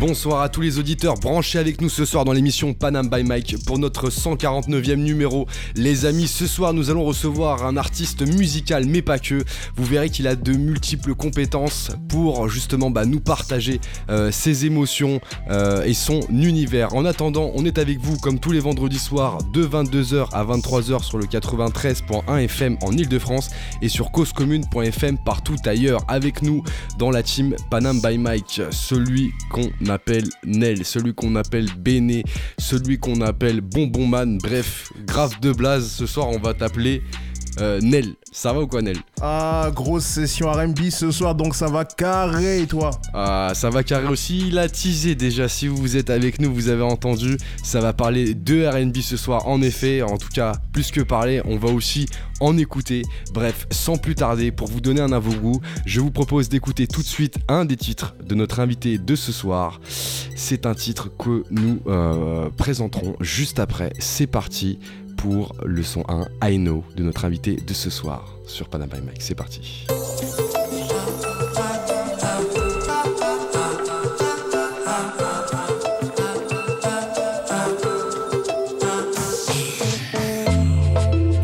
Bonsoir à tous les auditeurs branchés avec nous ce soir dans l'émission Panam by Mike pour notre 149e numéro. Les amis, ce soir nous allons recevoir un artiste musical mais pas que. Vous verrez qu'il a de multiples compétences pour justement bah, nous partager euh, ses émotions euh, et son univers. En attendant, on est avec vous comme tous les vendredis soirs de 22h à 23h sur le 93.1 FM en Ile-de-France et sur causecommune.fm partout ailleurs avec nous dans la team Panam by Mike, celui qu'on appelle Nel, celui qu'on appelle Béné, celui qu'on appelle Bonbon Man, bref, grave de blaze, ce soir on va t'appeler euh, Nel. Ça va ou quoi, Nel? Ah, grosse session RB ce soir, donc ça va carré, toi? Ah, ça va carré aussi. Il a teasé déjà. Si vous êtes avec nous, vous avez entendu. Ça va parler de RB ce soir, en effet. En tout cas, plus que parler, on va aussi en écouter. Bref, sans plus tarder, pour vous donner un avant-goût, je vous propose d'écouter tout de suite un des titres de notre invité de ce soir. C'est un titre que nous euh, présenterons juste après. C'est parti pour le son 1 I Know de notre invité de ce soir sur Panama Mike. C'est parti.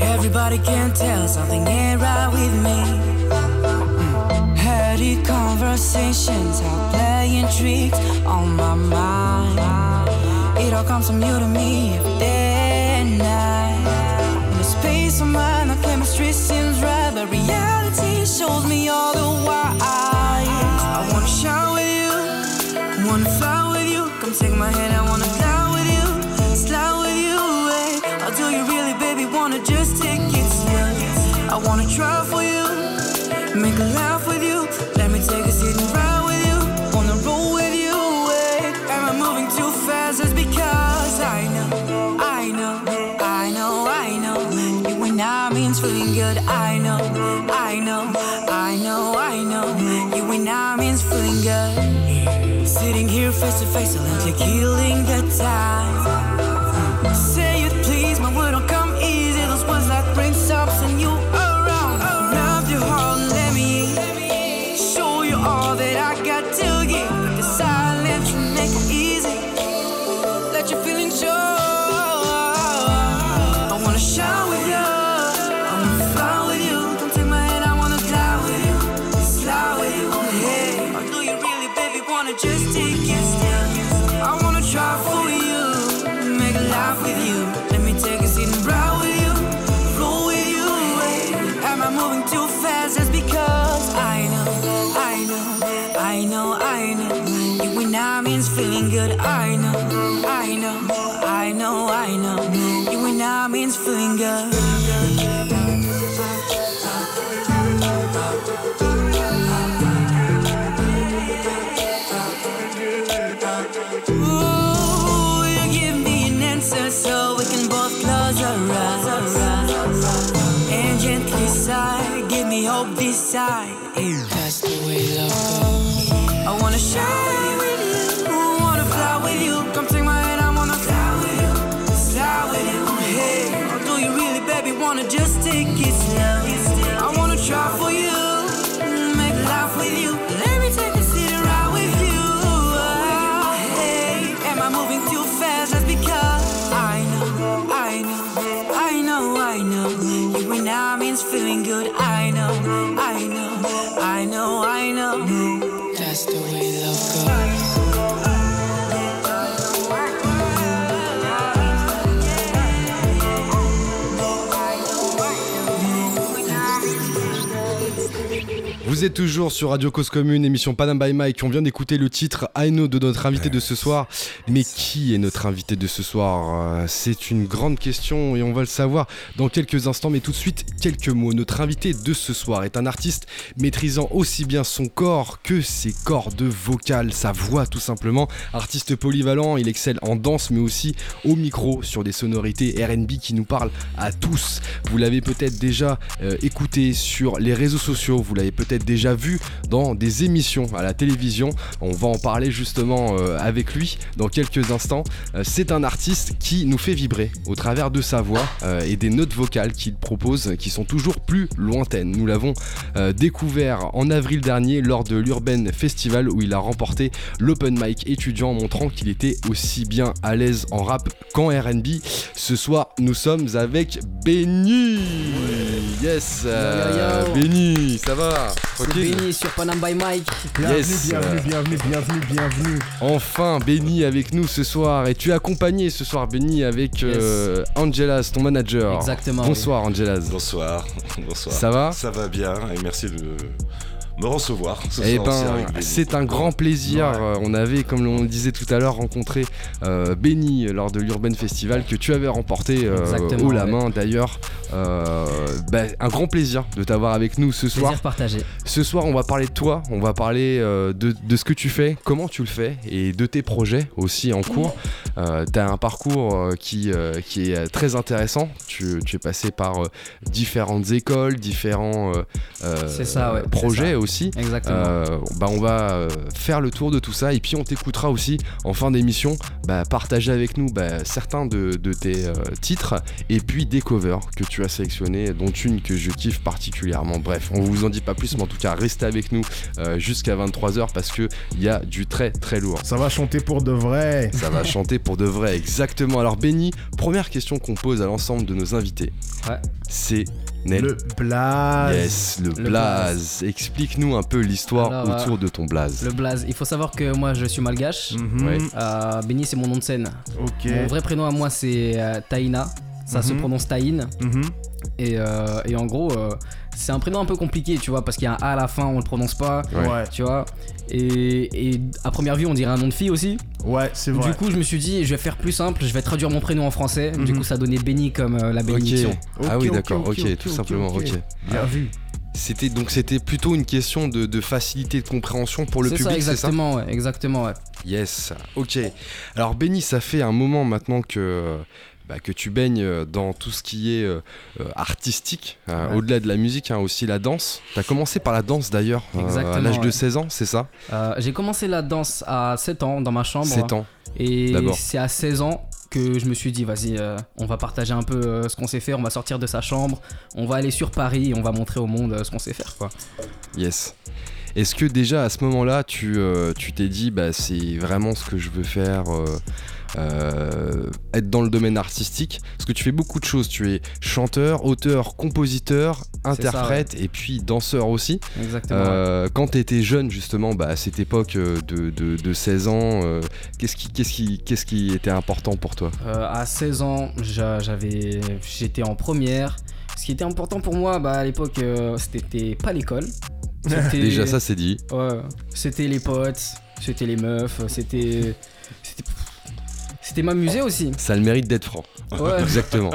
Everybody can tell something ain't right with me. Heady conversations are playing tricks on my mind. It all comes from you to me every day reality shows me all the while. I wanna shine with you, wanna fly with you. Come take my hand, I wanna fly with you, slide with you. eh. Or do you really, baby, wanna just take it slow? I wanna try for you, make a laugh with you. Let me take a seat and ride with you, wanna roll with you. eh. Am I moving too fast? It's because I know, I know, I know, I know. You and I means feeling good. I face to face, i'll silently killing the time. Me hope side. That's the way love goes. I wanna shine Vous êtes toujours sur Radio Cause Commune, émission Panam by Mike. On vient d'écouter le titre I Know de notre invité de ce soir. Mais qui est notre invité de ce soir Euh, C'est une grande question et on va le savoir dans quelques instants. Mais tout de suite, quelques mots. Notre invité de ce soir est un artiste maîtrisant aussi bien son corps que ses cordes vocales, sa voix tout simplement. Artiste polyvalent, il excelle en danse mais aussi au micro sur des sonorités RB qui nous parlent à tous. Vous l'avez peut-être déjà euh, écouté sur les réseaux sociaux, vous l'avez peut-être déjà déjà vu dans des émissions à la télévision. On va en parler justement euh, avec lui dans quelques instants. Euh, c'est un artiste qui nous fait vibrer au travers de sa voix euh, et des notes vocales qu'il propose qui sont toujours plus lointaines. Nous l'avons découvert en avril dernier lors de l'Urban Festival où il a remporté l'open mic étudiant montrant qu'il était aussi bien à l'aise en rap qu'en RB. Ce soir, nous sommes avec Benny. Yes, euh. Benny, ça va? C'est Benny sur Panam by Mike. Bienvenue, Yes. bienvenue, bienvenue, bienvenue, bienvenue. Enfin, Benny avec nous ce soir et tu es accompagné ce soir, Benny, avec euh, Angelas, ton manager. Exactement. Bonsoir, Angelas. Bonsoir, bonsoir. Ça va? Ça va bien et merci de me recevoir. Ce Eh soir aussi ben, c'est un grand plaisir. Ouais. Euh, On avait, comme on le disait tout à l'heure, rencontré euh, Benny lors de l'Urban Festival que tu avais remporté euh, Exactement, haut la ouais. main d'ailleurs. Euh, bah, un grand plaisir de t'avoir avec nous ce soir. Plaisir partagé. Ce soir, on va parler de toi, on va parler euh, de, de ce que tu fais, comment tu le fais et de tes projets aussi en cours. Euh, tu as un parcours qui, euh, qui est très intéressant. Tu, tu es passé par euh, différentes écoles, différents euh, euh, ça, ouais, projets ça. Aussi. Exactement. Euh, bah on va euh, faire le tour de tout ça et puis on t'écoutera aussi en fin d'émission bah, partager avec nous bah, certains de, de tes euh, titres et puis des covers que tu as sélectionnés dont une que je kiffe particulièrement bref on vous en dit pas plus mais en tout cas restez avec nous euh, jusqu'à 23h parce que il y a du très très lourd Ça va chanter pour de vrai. ça va chanter pour de vrai exactement alors Benny première question qu'on pose à l'ensemble de nos invités Ouais. c'est Nel Le blaze. Yes, le, Le blaze. Explique-nous un peu l'histoire Alors, autour de ton blaze. Le blaze. Il faut savoir que moi je suis malgache. Ouais. Euh, Benny c'est mon nom de scène. Mon vrai prénom à moi c'est euh, Taïna. Ça se Mhm. prononce Taïn. Mhm. Et, euh, et en gros, euh, c'est un prénom un peu compliqué, tu vois, parce qu'il y a un A à la fin, on le prononce pas. Ouais. Tu vois. Et, et à première vue, on dirait un nom de fille aussi. Ouais, c'est vrai. Du coup, je me suis dit, je vais faire plus simple, je vais traduire mon prénom en français. Du Mhm. coup, ça donnait Benny comme euh, la bénédiction. ah Ok, oui, ok, d'accord. Ok, tout simplement. ok. Bien vu. C'était donc c'était plutôt une question de, de facilité de compréhension pour le public, c'est ça exactement, ouais, exactement, ouais. Yes. Ok. Alors Benny, ça fait un moment maintenant que bah, que tu baignes dans tout ce qui est euh, euh, artistique, euh, Ouais. au-delà de la musique, hein, aussi la danse. T'as commencé par la danse d'ailleurs, euh, à l'âge de ouais. 16 ans, c'est ça? Euh, j'ai commencé la danse à 7 ans dans ma chambre. 7 ans. Et c'est à 16 ans que je me suis dit, vas-y, euh, on va partager un peu euh, ce qu'on sait faire, on va sortir de sa chambre, on va aller sur Paris et on va montrer au monde euh, ce qu'on sait faire, quoi. Yes. Est-ce que déjà à ce moment-là, tu euh, tu t'es dit, bah, c'est vraiment ce que je veux faire, euh, euh, être dans le domaine artistique? Parce que tu fais beaucoup de choses. Tu es chanteur, auteur, compositeur, interprète et puis danseur aussi. Exactement. Euh, quand tu étais jeune, justement, bah, à cette époque de, de- de 16 ans, euh, qu'est-ce qui, qu'est-ce qui, qu'est-ce qui était important pour toi? À 16 ans, j'avais, j'étais en première. Ce qui était important pour moi, bah, à l'époque, c'était pas l'école. Déjà, ça c'est dit. Ouais, c'était les potes, c'était les meufs, c'était. C'était, m'amuser aussi. Ça a le mérite d'être franc. Ouais, Exactement.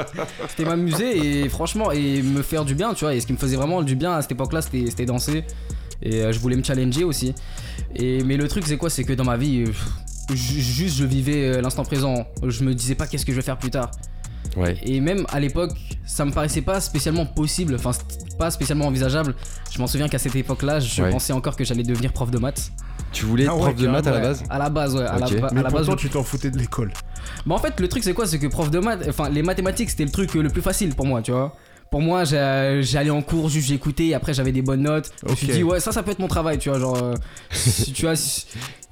c'était m'amuser et franchement, et me faire du bien, tu vois. Et ce qui me faisait vraiment du bien à cette époque-là, c'était, c'était danser. Et euh, je voulais me challenger aussi. Et, mais le truc, c'est quoi? C'est que dans ma vie, euh, ju- juste je vivais euh, l'instant présent. Je me disais pas qu'est-ce que je vais faire plus tard. Ouais. Et même à l'époque, ça me paraissait pas spécialement possible, enfin pas spécialement envisageable. Je m'en souviens qu'à cette époque-là, je Ouais. pensais encore que j'allais devenir prof de maths. Tu voulais être Ah ouais, prof de maths à la base À la base, ouais. À la, à Mais la base, pourtant, je- tu t'en foutais de l'école. Bah en fait, le truc c'est quoi? C'est que prof de maths, enfin les mathématiques c'était le truc le plus facile pour moi, tu vois. Pour moi, j'ai- j'allais en cours, juste j'écoutais, et après j'avais des bonnes notes. Je me suis dit, ouais, ça, ça peut être mon travail, tu vois. Genre, euh, si- tu vois,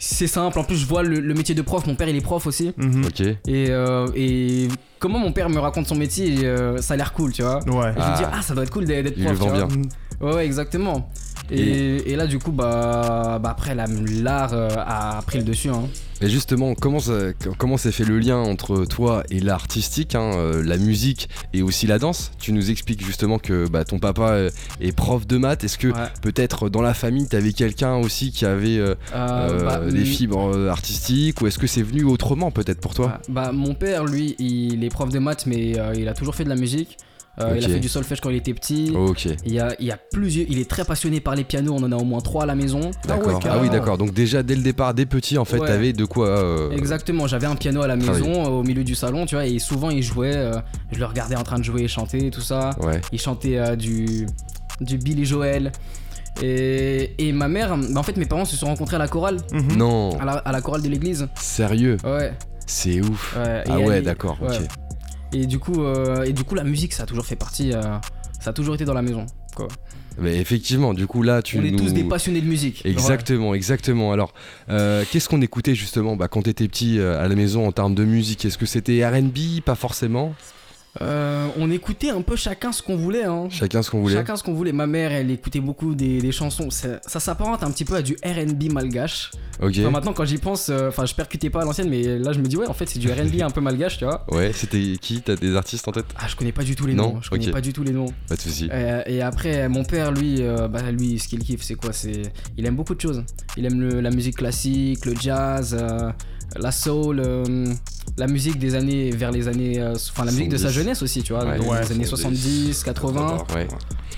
c'est simple. En plus, je vois le, le métier de prof. Mon père, il est prof aussi. Mhm. Ok. Et, euh, et comment mon père me raconte son métier, euh, ça a l'air cool, tu vois. Ouais. Et je Ah. me dis, ah, ça doit être cool d'être Il prof. tu vois. bien. Mhm. Ouais, ouais, exactement. Et, et là, du coup, bah, bah après, la- l'art euh, a pris le dessus. Hein. Et justement, comment s'est fait le lien entre toi et l'art artistique, hein, euh, la musique et aussi la danse? Tu nous expliques justement que bah, ton papa euh, est prof de maths. Est-ce que Ouais. peut-être dans la famille, t'avais quelqu'un aussi qui avait euh, bah, des fibres artistiques? Ou est-ce que c'est venu autrement peut-être pour toi? Bah, mon père, lui, il est prof de maths, mais il a toujours fait de la musique. Euh, Il a fait du solfège quand il était petit. Il, y a, il y a plusieurs. Il est très passionné par les pianos. On en a au moins trois à la maison. d'accord. ah carrément. oui, d'accord. Donc déjà dès le départ, dès petit, en fait, Ouais. t'avais de quoi euh, Exactement. J'avais un piano à la maison, euh, au milieu du salon, tu vois. Et souvent, il jouait. euh, je le regardais en train de jouer et chanter, tout ça. Ouais. Il chantait euh, du, du Billy Joel. Et, et ma mère, bah, en fait, mes parents se sont rencontrés à la chorale, Mhm. Non, à la, à la chorale de l'église. sérieux, Ouais. c'est ouf. ouais. Ah ouais, d'accord, ouais. ok. Et du coup, euh, et du coup, la musique, ça a toujours fait partie. euh, ça a toujours été dans la maison. Quoi. Mais effectivement, du coup là, tu On est nous... tous des passionnés de musique. Exactement, exactement. Alors, euh, qu'est-ce qu'on écoutait justement bah, quand t'étais petit à la maison en termes de musique? Est-ce que c'était R&B Pas forcément. Euh, on écoutait un peu chacun ce qu'on voulait. Hein. Chacun ce qu'on voulait. Chacun ce qu'on voulait. Ma mère, elle écoutait beaucoup des, des chansons. Ça, ça s'apparente un petit peu à du RB malgache. Ok. Enfin, maintenant, quand j'y pense, euh, enfin, je percutais pas à l'ancienne, mais là, je me dis, ouais, en fait, c'est du RB un peu malgache, tu vois. Ouais, c'était qui? T'as des artistes en tête? Ah, je connais pas du tout les Non? noms. Je connais pas du tout les noms. Pas de soucis. Euh, et après, mon père, lui, bah, lui, ce qu'il kiffe, c'est quoi? C'est, il aime beaucoup de choses. Il aime le- la musique classique, le jazz, la soul, la musique des années vers les années, euh, enfin la musique de sa 70. jeunesse aussi, tu vois, Ouais. dans Ouais, les années 70, 70, 80. Ouais.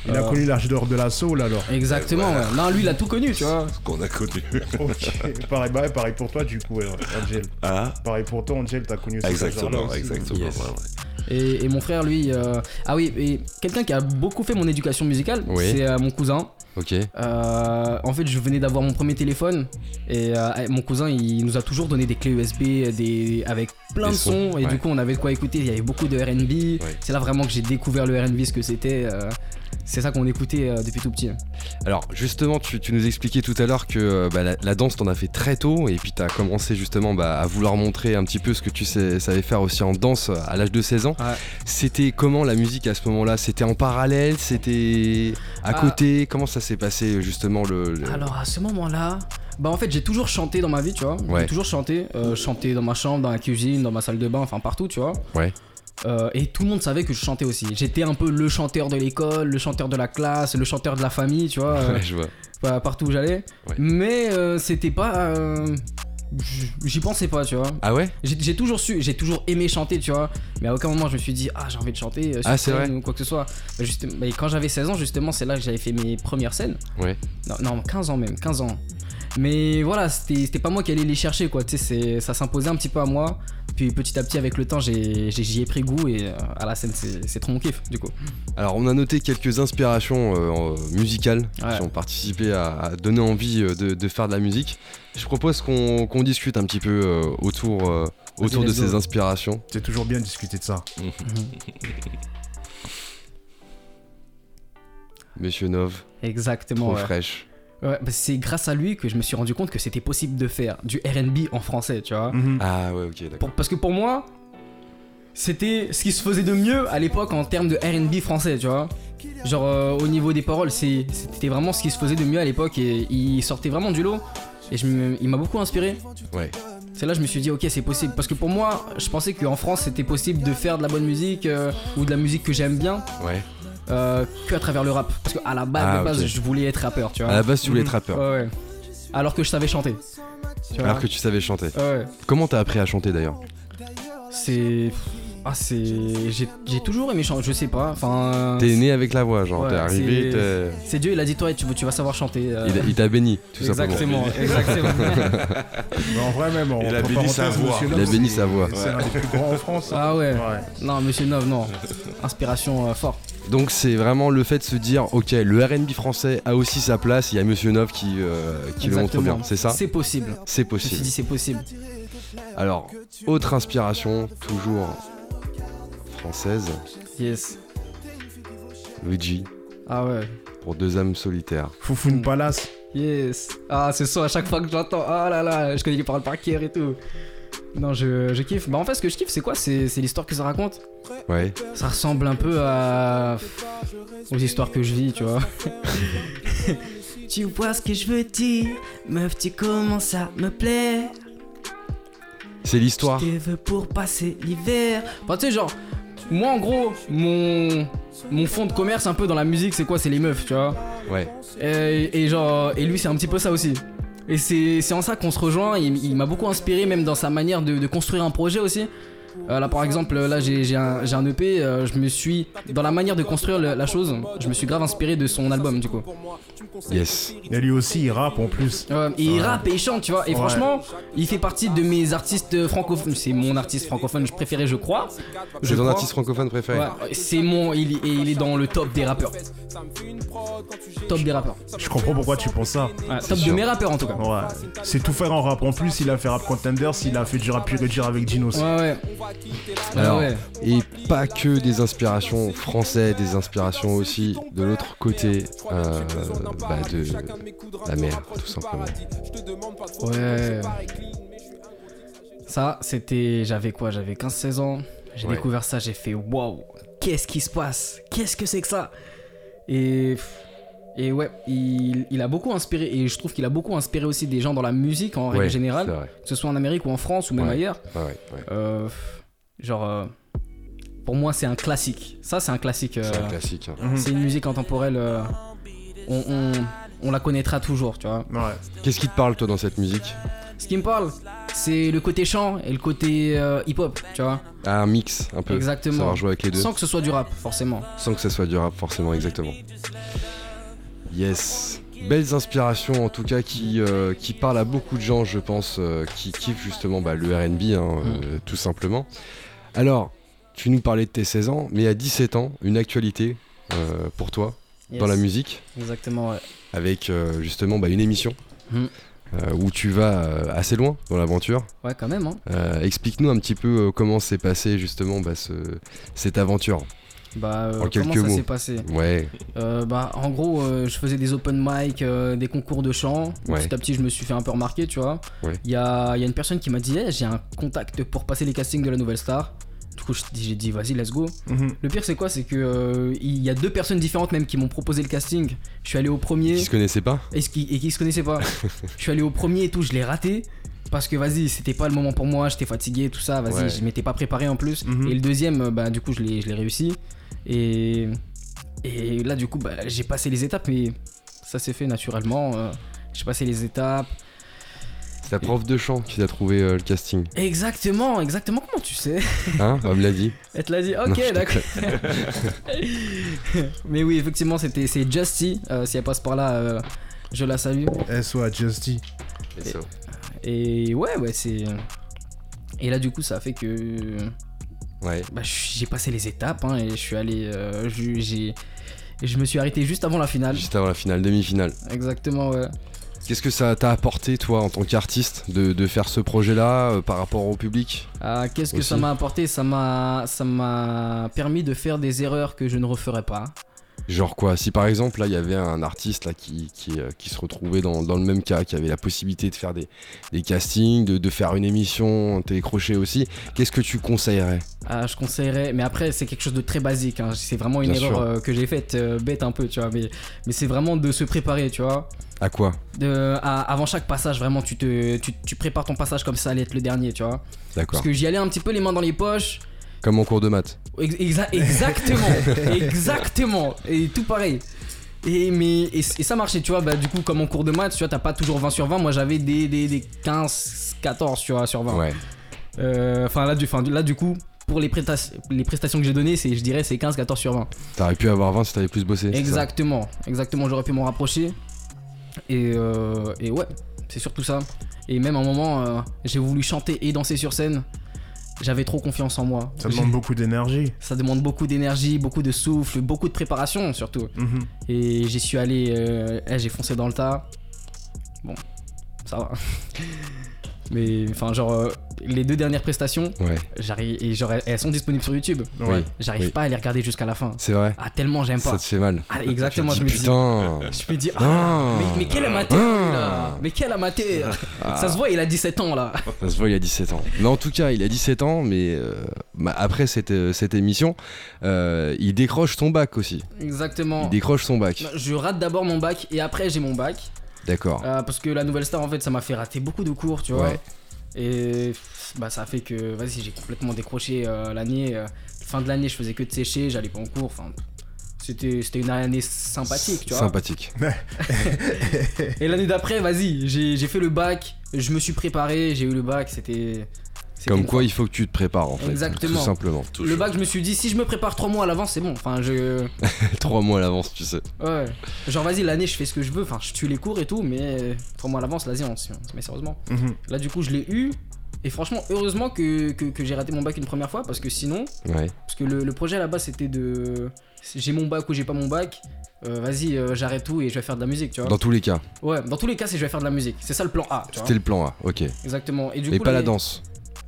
Il a Euh, connu l'âge d'or de la soul alors. Exactement. Non, lui, il a tout connu, tu vois. Ce qu'on a connu. Ok. pareil, bah, pareil pour toi, du coup, Angel. Ah, Pareil pour toi, Angel, t'as connu exactement, aussi. exactement. Yes. ouais, ouais. Et, et mon frère, lui, euh, ah oui, et quelqu'un qui a beaucoup fait mon éducation musicale, Oui. c'est euh, mon cousin. Ok. Euh, en fait, je venais d'avoir mon premier téléphone et euh, mon cousin, il nous a toujours donné des clés USB des, avec plein de sons, et ouais. du coup, on avait de quoi écouter. Il y avait beaucoup de R&B. Ouais. C'est là vraiment que j'ai découvert le R&B, ce que c'était. euh, c'est ça qu'on écoutait euh, depuis tout petit. Alors justement, tu, tu nous expliquais tout à l'heure que euh, bah, la, la danse t'en as fait très tôt et puis t'as commencé justement bah, à vouloir montrer un petit peu ce que tu sais- savais faire aussi en danse à l'âge de 16 ans. Ouais. C'était comment la musique à ce moment-là? C'était en parallèle? C'était à Ah. côté? Comment ça s'est passé justement le, le- Alors à ce moment-là, bah en fait j'ai toujours chanté dans ma vie, tu vois. Ouais. J'ai toujours chanté, euh, chanté dans ma chambre, dans la cuisine, dans ma salle de bain, enfin partout, tu vois. Ouais. Euh, et tout le monde savait que je chantais aussi. J'étais un peu le chanteur de l'école, le chanteur de la classe, le chanteur de la famille, tu vois, euh, Ouais, je vois. bah, partout où j'allais. Ouais. Mais euh, c'était pas. euh, J'y pensais pas, tu vois. Ah ouais? J'ai toujours su, j'ai toujours aimé chanter, tu vois. Mais à aucun moment je me suis dit, ah, j'ai envie de chanter euh, sur Ah, scène vrai ou quoi que ce soit. Bah, juste, bah, quand j'avais 16 ans, justement, c'est là que j'avais fait mes premières scènes. Ouais. Non, non, 15 ans même, 15 ans. Mais voilà, c'était pas moi qui allais les chercher, quoi. Tu sais, ça s'imposait un petit peu à moi. Puis petit à petit, avec le temps, j'y ai, pris goût et euh, à la scène, c'est trop mon kiff, du coup. Alors on a noté quelques inspirations euh, musicales Ouais. qui ont participé à, à donner envie euh, de, de faire de la musique. Je propose qu'on discute un petit peu euh, autour, euh, autour de ces inspirations. C'est toujours bien de discuter de ça. Monsieur Nov, Exactement. trop ouais. fraîche. Ouais, bah, c'est grâce à lui que je me suis rendu compte que c'était possible de faire du RB en français, tu vois. Mhm. Ah ouais, ok, d'accord. Parce que pour moi, c'était ce qui se faisait de mieux à l'époque en termes de RB français, tu vois. Genre euh, au niveau des paroles, c'était vraiment ce qui se faisait de mieux à l'époque et il sortait vraiment du lot. Et je me- il m'a beaucoup inspiré. Ouais. C'est là que je me suis dit, ok, c'est possible. Parce que pour moi, je pensais qu'en France, c'était possible de faire de la bonne musique euh, ou de la musique que j'aime bien Ouais. Euh, que à travers le rap. Parce qu'à la base, Ah, de base, ok. je voulais être rappeur, tu À vois. la base, tu voulais Mhm. être rappeur. Ouais, ouais. Alors que je savais chanter. Tu vois. Alors que tu savais chanter. Ouais. Comment t'as appris à chanter d'ailleurs C'est. Ah, c'est. J'ai j'ai toujours aimé chanter, je sais pas. Enfin. T'es né avec la voix, genre Ouais, t'es arrivé, c'est- t'es- C'est Dieu, il a dit toi, tu, tu vas savoir chanter. euh, il a- il t'a béni, tout exactement, simplement. exactement. Mais en vrai, même, en Il a entre béni sa parenthèses, voix. Monsieur Il a Love, béni c'est- sa voix. C'est l'un des plus grands en France. ah ouais. Ouais. Non, monsieur Nov, non. Inspiration euh, forte. Donc c'est vraiment le fait de se dire, ok, le R&B français a aussi sa place, il y a Monsieur Nov qui, euh, qui le montre bien, c'est ça? C'est possible. C'est Je me suis possible. dit, c'est possible. Alors, autre inspiration, toujours française, Yes. Luigi, Ah ouais. pour deux âmes solitaires. Foufoune Palace. Yes. Ah, c'est ça, à chaque fois que j'entends. Ah là là, je connais les paroles par cœur et tout. Non, je, je kiffe. Bah, en fait, ce que je kiffe, c'est quoi? C'est c'est l'histoire que ça raconte. Ouais. Ça ressemble un peu à. aux histoires que je vis, tu vois. tu vois ce que je veux dire? Meuf, tu commences à me plaire. C'est l'histoire. Je te veux pour passer l'hiver. Enfin, tu sais, genre, moi en gros, mon, mon fond de commerce un peu dans la musique, c'est quoi? C'est les meufs, tu vois. Ouais. Et, et genre, et lui, c'est un petit peu ça aussi. Et c'est en ça qu'on se rejoint. Il, m'a beaucoup inspiré, même dans sa manière de, construire un projet aussi. Euh, là par exemple, là j'ai un, un EP, euh, je me suis, dans la manière de construire la chose, je me suis grave inspiré de son album du coup. Yes. Et lui aussi, il rappe en plus. Ouais, et il rappe et il chante, tu vois. Et Ouais. franchement, il fait partie de mes artistes francophones. C'est mon artiste francophone préféré, je crois. Je C'est ton artiste francophone préféré Ouais, c'est mon. Il, et il est dans le top des rappeurs. Top des rappeurs. Je comprends pourquoi tu penses ça. Ouais, top sûr. de mes rappeurs en tout cas. Ouais. C'est tout faire en rap. En plus, il a fait Rap Contenders, il a fait du rap pur et dur avec Dinos. Ouais, ouais. Alors, ouais. Et pas que des inspirations françaises, des inspirations aussi de l'autre côté euh, bah, de la mer, tout simplement. Ouais. Ça, c'était. J'avais quoi? J'avais 15-16 ans. J'ai Ouais. découvert ça, j'ai fait waouh, qu'est-ce qui se passe? Qu'est-ce que c'est que ça? Et. Et ouais, il, il a beaucoup inspiré, et je trouve qu'il a beaucoup inspiré aussi des gens dans la musique en règle Ouais, générale, que ce soit en Amérique ou en France ou même Ouais. ailleurs. Ouais, ouais, ouais. Euh, genre, euh, pour moi, c'est un classique. Ça, c'est un classique. euh, C'est un classique. hein. C'est une musique intemporelle. On, on, on la connaîtra toujours, tu vois. Ouais. Qu'est-ce qui te parle toi dans cette musique? Ce qui me parle, c'est le côté chant et le côté euh, hip-hop, tu vois. Ah, un mix un peu. Exactement. Savoir jouer avec les deux. Sans que ce soit du rap, forcément. Sans que ça soit du rap, forcément, exactement. Yes. Belles inspirations en tout cas qui, euh, qui parlent à beaucoup de gens, je pense, euh, qui kiffent justement bah, le RB, hein, euh, tout simplement. Alors, tu nous parlais de tes 16 ans, mais à 17 ans, une actualité euh, pour toi? Dans la musique, Exactement, ouais. avec euh, justement bah, une émission Mhm. euh, où tu vas euh, assez loin dans l'aventure. Ouais, quand même, hein. Euh, Explique-nous un petit peu comment s'est passé justement bah, ce- cette aventure. Bah, En quelques comment ça mots. s'est passé? Ouais, Bah, en gros, je faisais des open mic, des concours de chant. Ouais. Petit à petit, je me suis fait un peu remarquer, tu vois. Ouais. Il y a, il y a une personne qui m'a dit Eh, j'ai un contact pour passer les castings de la nouvelle star. Coup, j'ai dit Vas-y, let's go. Mhm. Le pire, c'est quoi? C'est que euh, il y a deux personnes différentes même qui m'ont proposé le casting. Je suis allé au premier. qui se connaissait pas? Et, qui, et qui se connaissaient pas. je suis allé au premier et tout, je l'ai raté. Parce que vas-y, c'était pas le moment pour moi, j'étais fatigué, tout ça, vas-y, Ouais. je m'étais pas préparé en plus. Mhm. Et le deuxième, euh, bah du coup, je l'ai je l'ai réussi. Et, et là, du coup, bah, j'ai passé les étapes, mais ça s'est fait naturellement. euh, j'ai passé les étapes. C'est ta prof de chant qui t'a trouvé euh, le casting. Exactement, exactement, comment tu sais? Hein? On me l'a dit. Elle te l'a dit, ok, d'accord. mais oui, effectivement, c'était c'est Justy. euh, si elle passe par là, euh, je la salue. SO Justy. Et ouais, ouais, c'est. Et là, du coup, ça a fait que. Ouais. Bah, j'ai passé les étapes hein, et je suis allé. euh, je- j'ai. Je me suis arrêté juste avant la finale. Juste avant la finale, demi-finale. Exactement, ouais. Qu'est-ce que ça t'a apporté, toi, en tant qu'artiste, de, de faire ce projet-là euh, par rapport au public? Ah, Qu'est-ce que ça m'a apporté? Ça m'a ça m'a permis de faire des erreurs que je ne referai pas. Genre quoi Si par exemple, là, il y avait un artiste là, qui, qui, euh, qui se retrouvait dans, dans le même cas, qui avait la possibilité de faire des, des castings, de, de faire une émission télécrochée aussi, qu'est-ce que tu conseillerais? Ah, je conseillerais, mais après c'est quelque chose de très basique. hein. C'est vraiment une Bien erreur euh, que j'ai faite, euh, bête un peu, tu vois. Mais, mais c'est vraiment de se préparer, tu vois. À quoi? De, à- avant chaque passage, vraiment, tu, te, tu, tu prépares ton passage comme ça allait être le dernier, tu vois. D'accord. Parce que j'y allais un petit peu les mains dans les poches. Comme en cours de maths. Ex- exa- exactement, exactement. Et tout pareil. Et, mais, et, et ça marchait, tu vois. Bah, du coup, comme en cours de maths, tu vois, t'as pas toujours 20 sur 20. Moi, j'avais des, des, des 15, 14 tu vois, sur 20. Ouais. Euh, Enfin, là, du, là, du coup, pour les, presta- les prestations que j'ai données, c'est, je dirais c'est 15, 14 sur 20. T'aurais pu avoir 20 si t'avais plus bossé. Exactement, exactement, j'aurais pu m'en rapprocher. Et, euh, et ouais, c'est surtout ça. Et même à un moment, euh, j'ai voulu chanter et danser sur scène. J'avais trop confiance en moi. Ça demande beaucoup d'énergie. Ça demande beaucoup d'énergie, beaucoup de souffle, beaucoup de préparation surtout. Mhm. Et j'y suis allé, euh, eh, j'ai foncé dans le tas. Bon, ça va. Mais enfin, genre, euh, les deux dernières prestations, Ouais, j'arrive et genre, elles- sont disponibles sur YouTube. Ouais. J'arrive Oui. pas à les regarder jusqu'à la fin. c'est vrai. Ah, tellement j'aime Ça pas. te fait mal. Ah, exactement, je Tu me dis. Putain Je me dis, ah, mais, mais quel amateur Ah. là Mais quel amateur Ça se voit, il a 17 ans là. Ça se voit, il a 17 ans. Mais en tout cas, il a 17 ans, mais euh, bah, après cette, euh, cette émission, euh, il décroche son bac aussi. Exactement. Il décroche son bac. Je rate d'abord mon bac et après j'ai mon bac. D'accord. Euh, parce que la nouvelle star en fait ça m'a fait rater beaucoup de cours, tu vois. Ouais. Et bah ça a fait que vas-y j'ai complètement décroché euh, l'année. euh, fin de l'année je faisais que de sécher, j'allais pas en cours. Enfin, c'était c'était une année sympathique, tu vois. Sympathique. Et l'année d'après, vas-y, j'ai j'ai fait le bac, je me suis préparé, j'ai eu le bac, c'était C'était Comme quoi, il faut que tu te prépares en fait. Exactement. Tout simplement. Le bac, je me suis dit, si je me prépare trois mois à l'avance, c'est bon. Enfin, je. Trois mois à l'avance, tu sais. Ouais. Genre, vas-y, l'année, je fais ce que je veux. Enfin, je tue les cours et tout, mais trois mois à l'avance, vas-y, on se mais sérieusement. Mhm. Là, du coup, je l'ai eu. Et franchement, heureusement que, que, que j'ai raté mon bac une première fois, parce que sinon, Ouais. parce que le, le projet là-bas, c'était de. J'ai mon bac ou j'ai pas mon bac, euh, vas-y, euh, j'arrête tout et je vais faire de la musique, tu vois. Dans tous les cas, Ouais, dans tous les cas, c'est je vais faire de la musique. C'est ça le plan A, c'était le plan A. Ok. Exactement. Et du Et coup, pas la danse.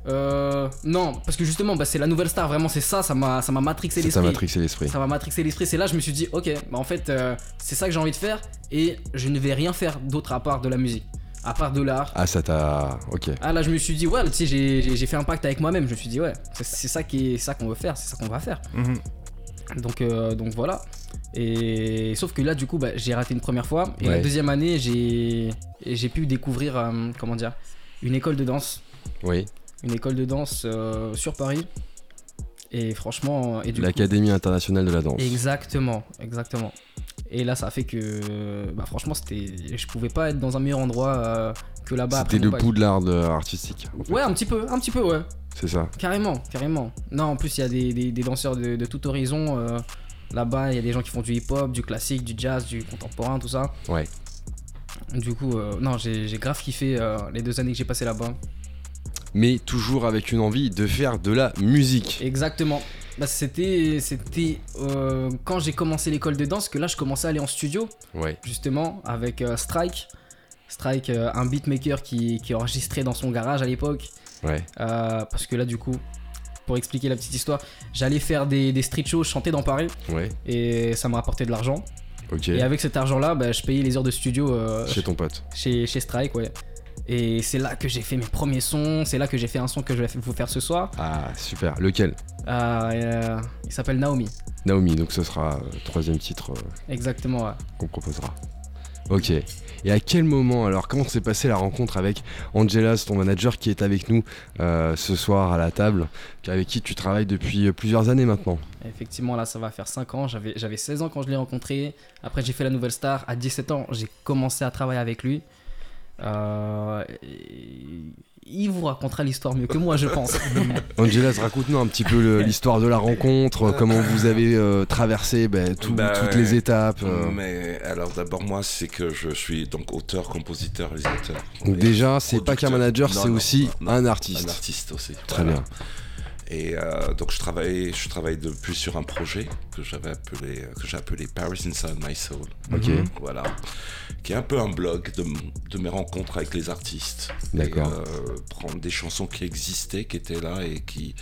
Euh. Non, parce que justement, bah, c'est la nouvelle star, vraiment, c'est ça, ça m'a ça m'a matrixé l'esprit. matrix et l'esprit. Ça m'a matrixé l'esprit. C'est là, je me suis dit, ok, bah en fait, euh, c'est ça que j'ai envie de faire et je ne vais rien faire d'autre à part de la musique, à part de l'art. Ah, ça t'a. Ok. Ah là, je me suis dit, ouais, tu sais, j'ai- fait un pacte avec moi-même. Je me suis dit, ouais, c'est- c'est ça qui est c'est ça qu'on veut faire, c'est ça qu'on va faire. Mhm. Donc, euh, donc voilà. Et sauf que là, du coup, bah, j'ai raté une première fois. Et la deuxième année, j'ai j'ai pu découvrir, euh, comment dire, une école de danse. Oui. Une école de danse euh, sur Paris. Et franchement, et coup- L'Académie internationale de la danse. Exactement, exactement. Et là, ça a fait que, bah, franchement, c'était, je pouvais pas être dans un meilleur endroit euh, que là-bas. C'était le poudlard artistique. en fait. Ouais, un petit peu, un petit peu, ouais. C'est ça. Carrément, carrément. Non, en plus, il y a des, des- des danseurs de, de tout horizon. euh, là-bas, il y a des gens qui font du hip-hop, du classique, du jazz, du contemporain, tout ça. Ouais. Du coup, euh, non, j'ai grave kiffé euh, les deux années que j'ai passées là-bas. Mais toujours avec une envie de faire de la musique. Exactement. Bah, c'était c'était euh, quand j'ai commencé l'école de danse que là, je commençais à aller en studio. Ouais. justement avec euh, Strike. Strike, euh, un beatmaker qui, qui enregistrait dans son garage à l'époque. Ouais. Parce que là, du coup, pour expliquer la petite histoire, j'allais faire des, des street shows, chanter dans Paris Ouais. et ça me rapportait de l'argent. Et avec cet argent-là, bah, je payais les heures de studio Chez ton pote. chez, chez Strike, ouais. Et c'est là que j'ai fait mes premiers sons, c'est là que j'ai fait un son que je vais vous faire ce soir. Ah, super. Lequel Euh, euh, il s'appelle Naomi. Naomi, donc ce sera euh, troisième titre euh, Exactement, ouais. qu'on proposera. Ok. Et à quel moment, alors, comment s'est passée la rencontre avec Angelas, ton manager qui est avec nous euh, ce soir à la table, avec qui tu travailles depuis plusieurs années maintenant? Effectivement, là, ça va faire 5 ans. J'avais, j'avais 16 ans quand je l'ai rencontré. Après, j'ai fait la nouvelle star. À 17 ans, j'ai commencé à travailler avec lui. Euh, il vous racontera l'histoire mieux que moi, je pense. Angelas, raconte-nous un petit peu l'histoire de la rencontre, euh, comment vous avez euh, traversé ben, tout- Bah, toutes les étapes. euh. Mais alors d'abord moi c'est que je suis donc auteur, compositeur, réalisateur. Donc déjà, c'est pas qu'un manager, c'est aussi non, un Un artiste. artiste aussi. Très voilà. bien. Et euh, donc je travaille, je travaille depuis sur un projet que j'avais appelé, que j'ai appelé Paris Inside My Soul. Ok, Mhm. Voilà, qui est un peu un blog de, mes rencontres avec les artistes. D'accord. Euh, prendre des chansons qui existaient, qui étaient là et qui,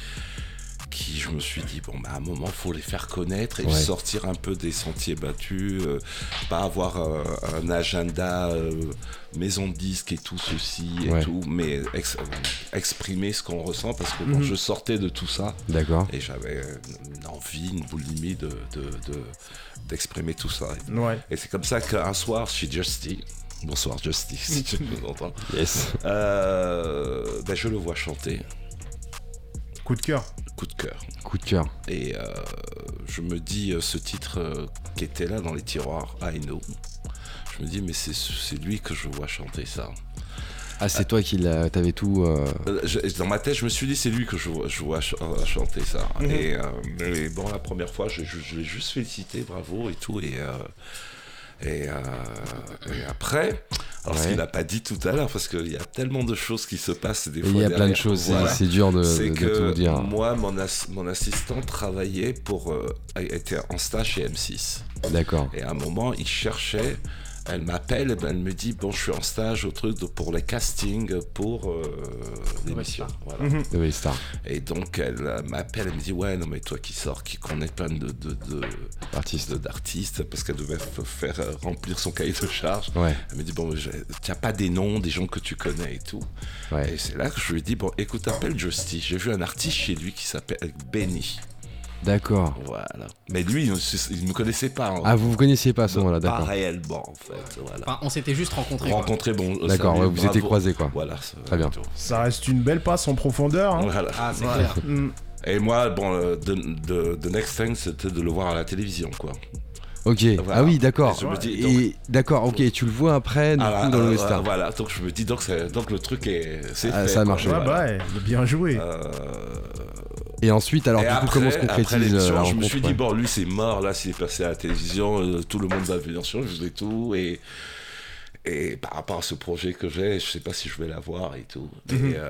qui je me suis dit bon bah à un moment faut les faire connaître et Ouais. sortir un peu des sentiers battus, euh, pas avoir euh, un agenda euh, maison de disques et tout ceci et Ouais. tout, mais ex- exprimer ce qu'on ressent parce que bon, Mhm. je sortais de tout ça d'accord. et j'avais une envie, une boulimie de, de, de- d'exprimer tout ça. Ouais. Et c'est comme ça qu'un soir, chez Justy, bonsoir Justy, si tu nous entends, Yes. euh, ben je le vois chanter, Coup de cœur. Coup de cœur. Coup de cœur. Et euh, je me dis, euh, ce titre euh, qui était là dans les tiroirs, I Know, je me dis, mais c'est, c'est lui que je vois chanter ça. Ah, c'est toi qui l'a- t'avais tout. euh, dans ma tête, je me suis dit, c'est lui que je vois, je vois ch- chanter ça. Mhm. et, euh, et bon, la première fois, je, je- je l'ai juste félicité, bravo et tout. Et, euh, et, euh, et après, alors ce qu'il n'a pas dit tout à l'heure, parce qu'il y a tellement de choses qui se passent des fois. Il y a plein de choses, c'est- Voilà. c'est dur de, que tout dire. moi, mon, mon assistant travaillait pour. euh, était en stage chez M6. D'accord. Et à un moment, il cherchait. Elle m'appelle, et ben, elle me dit Bon, je suis en stage au truc de- pour les castings pour euh, l'émission. Voilà. Mhm. Star, Et donc, elle euh, m'appelle, elle me dit Ouais, non, mais toi qui sors, qui connais plein de, de, de- artiste. de- d'artistes, parce qu'elle devait faire euh, remplir son cahier de charge. Ouais, Elle me dit Bon, n'as pas des noms, des gens que tu connais et tout. ouais. Et c'est là que je lui dit Bon, écoute, appelle Justy. J'ai vu un artiste chez lui qui s'appelle Benny. D'accord. Voilà. Mais lui, il ne me connaissait pas. hein. Ah, vous vous connaissiez pas à ce Pas moment-là, d'accord. réellement, en fait. Voilà. Enfin, on s'était juste rencontrés. quoi. Rencontré, bon. euh, D'accord, ouais, vous étiez croisés quoi. Voilà. Très bien. Ça reste une belle passe en profondeur. hein. Voilà. Ah, c'est clair. Et moi, bon, euh, the, the- the next thing, c'était de le voir à la télévision, quoi. Ok. Voilà. Ah oui, d'accord. Et d'accord, ok, tu le vois après, du Ah, coup, dans ah, le ah, western. Voilà, donc je me dis, donc, le truc est. c'est Ah, fait, ça a marché. Ouais, Voilà. bah ouais, bien joué. Euh, Et ensuite, alors, et du coup, après, comment se après concrétise l'émission, euh, la je me suis dit, ouais. bon, lui c'est mort, là s'il est passé à la télévision, euh, tout le monde va venir sur, je faisais tout. Et, et par rapport à ce projet que j'ai, je sais pas si je vais l'avoir et tout. Mhm. Et, euh,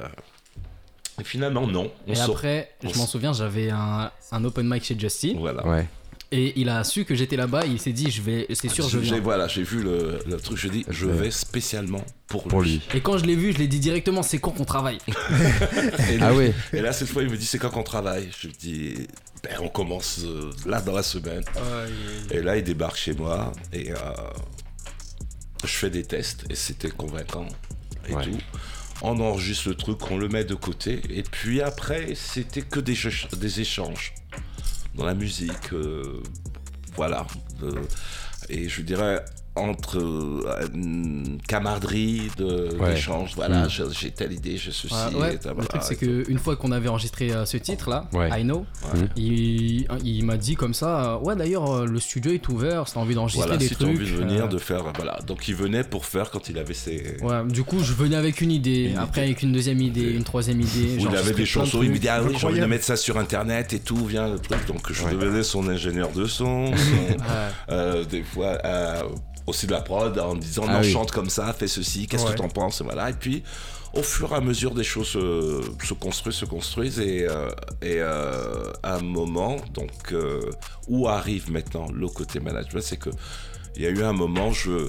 et finalement, non. On Et sort- après, on je m'en souviens, j'avais un, un open mic chez Justy. Voilà. Ouais. Et il a su que j'étais là-bas. Il s'est dit, je vais, c'est sûr, je viens. Voilà, j'ai vu le, le truc, je dis, je vais spécialement pour, Pour lui. Et quand je l'ai vu, je l'ai dit directement, c'est quand qu'on travaille. Et, Ah lui- ouais. et là, cette fois, il me dit, c'est quand qu'on travaille Je lui dis, ben, on commence euh, là dans la semaine. Et là, il débarque chez moi et euh, je fais des tests et c'était convaincant et Ouais. tout. On enregistre le truc, on le met de côté et puis après, c'était que des, des échanges dans la musique, euh, voilà. euh, et je dirais entre euh, une camaraderie de- Ouais. d'échanges, voilà, Mm. j'ai- telle idée, j'ai ceci. Ouais, ouais. et ta- Le truc, c'est qu'une fois qu'on avait enregistré euh, ce titre-là, Ouais. I Know, Ouais. il, il m'a dit comme ça, euh, ouais d'ailleurs, euh, le studio est ouvert, si t'as envie d'enregistrer Voilà, des si tu trucs. as envie de venir, euh, de faire, voilà. Donc il venait pour faire quand il avait ses... Ouais, du coup, je venais avec une idée, Une après idée. avec une deuxième idée, une troisième idée. Où il avait des de chansons, il me dit ah oui j'ai envie de mettre ça sur internet et tout, vient le truc. Donc je Ouais. devenais son ingénieur de son, son, Ouais. euh, des fois euh, aussi de la prod en disant Ah non oui. chante comme ça, fais ceci, qu'est-ce Ouais. que t'en penses, et voilà. Et puis au fur et à mesure des choses euh, se construisent, se construisent et, euh, et euh, à un moment donc euh, où arrive maintenant le côté management, c'est que il y a eu un moment je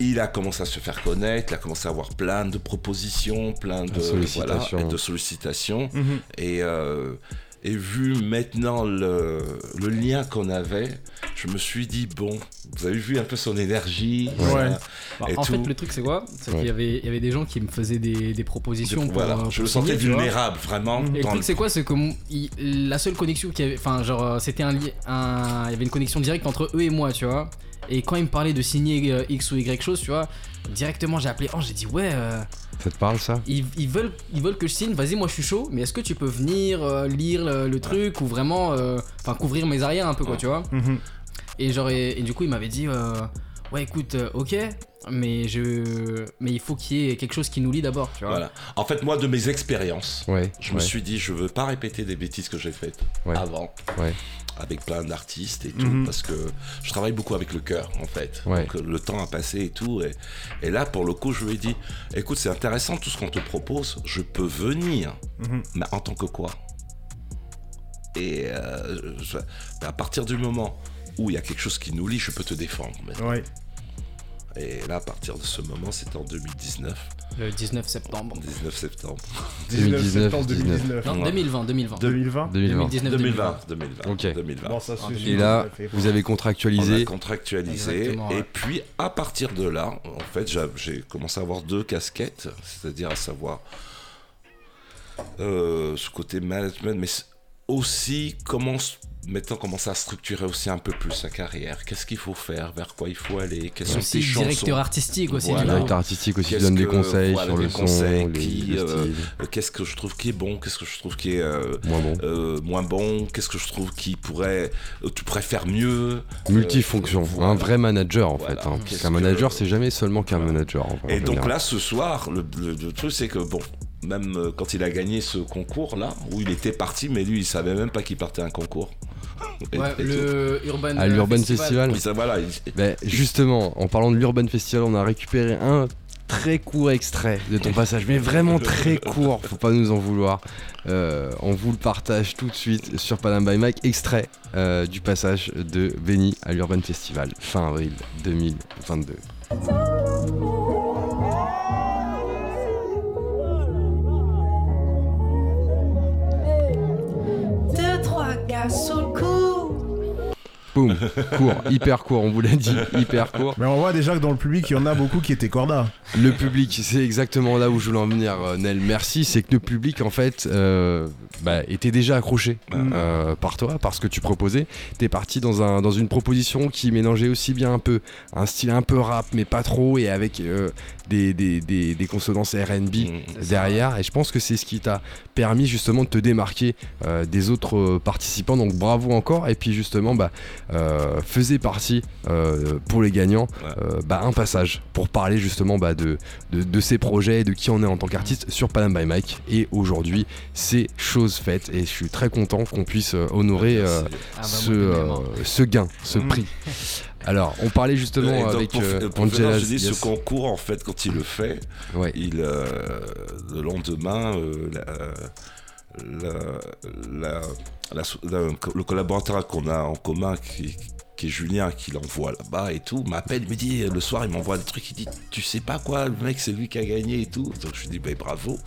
il a commencé à se faire connaître, il a commencé à avoir plein de propositions, plein de, De sollicitations. voilà, et de sollicitations. Mhm. Et, et vu maintenant le, le lien qu'on avait, je me suis dit, bon, vous avez vu un peu son énergie. Ouais. Bah, Et en tout. fait, le truc, c'est quoi? C'est Ouais. qu'il y avait, il y avait des gens qui me faisaient des, des propositions pour. voilà, euh, je le sentais vulnérable, vraiment. Et le truc le- c'est quoi? C'est que il- la seule connexion qu'il y avait, enfin genre euh, c'était un, un, il y avait une connexion directe entre eux et moi, tu vois. Et quand ils me parlaient de signer euh, X ou Y chose, tu vois, directement j'ai appelé Ange, j'ai dit ouais, euh, Ça te parle, ça? Ils, ils veulent, ils veulent que je signe, vas-y moi je suis chaud, mais est-ce que tu peux venir euh, lire le, le truc ou vraiment, euh, enfin couvrir mes arrières un peu quoi, Ouais. tu vois? Mhm. Et genre et, et du coup il m'avait dit euh, ouais écoute, euh, ok, mais je, mais il faut qu'il y ait quelque chose qui nous lie d'abord, tu vois. Voilà. En fait, moi, de mes expériences, Ouais. je ouais. me suis dit, je veux pas répéter des bêtises que j'ai faites Ouais. avant. Avec plein d'artistes et tout, Mhm. parce que je travaille beaucoup avec le cœur, en fait. Ouais. Donc, le temps a passé et tout. Et, et là, pour le coup, je lui ai dit, écoute, c'est intéressant tout ce qu'on te propose, je peux venir, Mhm. mais en tant que quoi? Et euh, je- à partir du moment où il y a quelque chose qui nous lie, je peux te défendre. Ouais. Et là, à partir de ce moment, c'était en 2019, Le 19 septembre. 19 septembre. 19 2019, septembre 2019. Non, Ouais. 2020, 2020. 2020 2020. 2019, 2020, 2020. Ok. 2020. Bon, ça Et là, vous avez On a contractualisé. contractualisé. Exactement, Et ouais. puis, à partir de là, en fait, j'a- j'ai commencé à avoir deux casquettes, c'est-à-dire à savoir euh, ce côté management, mais aussi comment maintenant commencer à structurer aussi un peu plus sa carrière. Qu'est-ce qu'il faut faire, vers quoi il faut aller, quelles sont tes chansons? directeur artistique aussi. Voilà. Directeur artistique aussi Qu'est-ce donne des conseils voilà, sur des le son, qui, euh. Euh, Qu'est-ce que je trouve qui est bon, qu'est-ce que je trouve qui est euh, Moins bon. euh, moins bon, qu'est-ce que je trouve qui pourrait, euh, tu pourrais faire mieux? Multifonction, euh, un vrai manager en Voilà. fait. hein. Parce qu'un manager, que- c'est jamais seulement qu'un Voilà. manager. en vrai, Et en donc général. là, ce soir, le, le- le truc, c'est que bon, même euh, quand il a gagné ce concours-là, où il était parti, mais lui, il savait même pas qu'il partait à un concours. Et- Ouais, et le Urban, À euh, l'Urban Festival. Ça, voilà, il- Ben, justement, en parlant de l'Urban Festival, on a récupéré un très court extrait de ton passage, mais vraiment très court, faut pas nous en vouloir. Euh, on vous le partage tout de suite sur Panam by Mike, extrait euh, du passage de Benny à l'Urban Festival, fin avril 2022. Trois gars sous le coup. Boum, court, hyper court, on vous l'a dit, hyper court. Mais on voit déjà que dans le public, il y en a beaucoup qui étaient corda. Le public, c'est exactement là où je voulais en venir, euh, Nel. Merci. C'est que le public, en fait, euh, bah, était déjà accroché Mm. euh, par toi, par ce que tu proposais. T'es parti dans, un, dans une proposition qui mélangeait aussi bien un peu un style un peu rap, mais pas trop, et avec euh, des, des, des, des consonances RB Mm. derrière. Et je pense que c'est ce qui t'a permis justement de te démarquer euh, des autres participants. Donc bravo encore. Et puis justement, bah, euh, faisait partie euh, pour les gagnants Ouais. euh, bah, un passage pour parler justement bah, de, de, de ses projets, de qui on est en tant qu'artiste sur Panam by Mike. Et aujourd'hui, c'est chose faite et je suis très content qu'on puisse honorer Merci. Ah bah, ce, gain, ce Mhm. prix. Alors, on parlait justement donc, avec pour, euh, pour Angela. finir, je dis, yes. ce concours, en fait, quand il le fait, Ouais. il, euh, le lendemain, euh, la- la- la- le collaborateur qu'on a en commun, qui, qui est Julien, qui l'envoie là-bas et tout, m'appelle, il me dit, le soir, il m'envoie des trucs, il dit, tu sais pas quoi, le mec, c'est lui qui a gagné et tout. Donc je lui dis, ben bravo.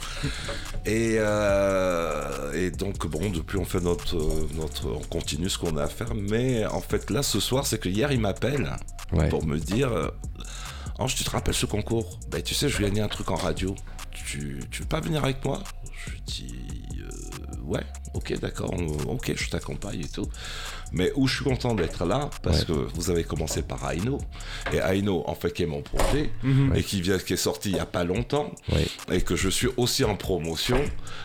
Et, euh, et donc, bon, depuis, on fait notre, notre, on continue ce qu'on a à faire, mais en fait, là, ce soir, c'est que hier, il m'appelle Ouais. pour me dire euh, Ange, tu te rappelles ce concours? Ben, tu sais, je vais gagner un truc en radio. Tu, tu veux pas venir avec moi? Je dis euh, Ouais, ok, d'accord, ok, je t'accompagne et tout. Mais où je suis content d'être là, parce Ouais. que vous avez commencé par Aino. Et Aino, en fait, qui est mon projet, Mhm. et qui, vient, qui est sorti il y a pas longtemps, Ouais. et que je suis aussi en promotion,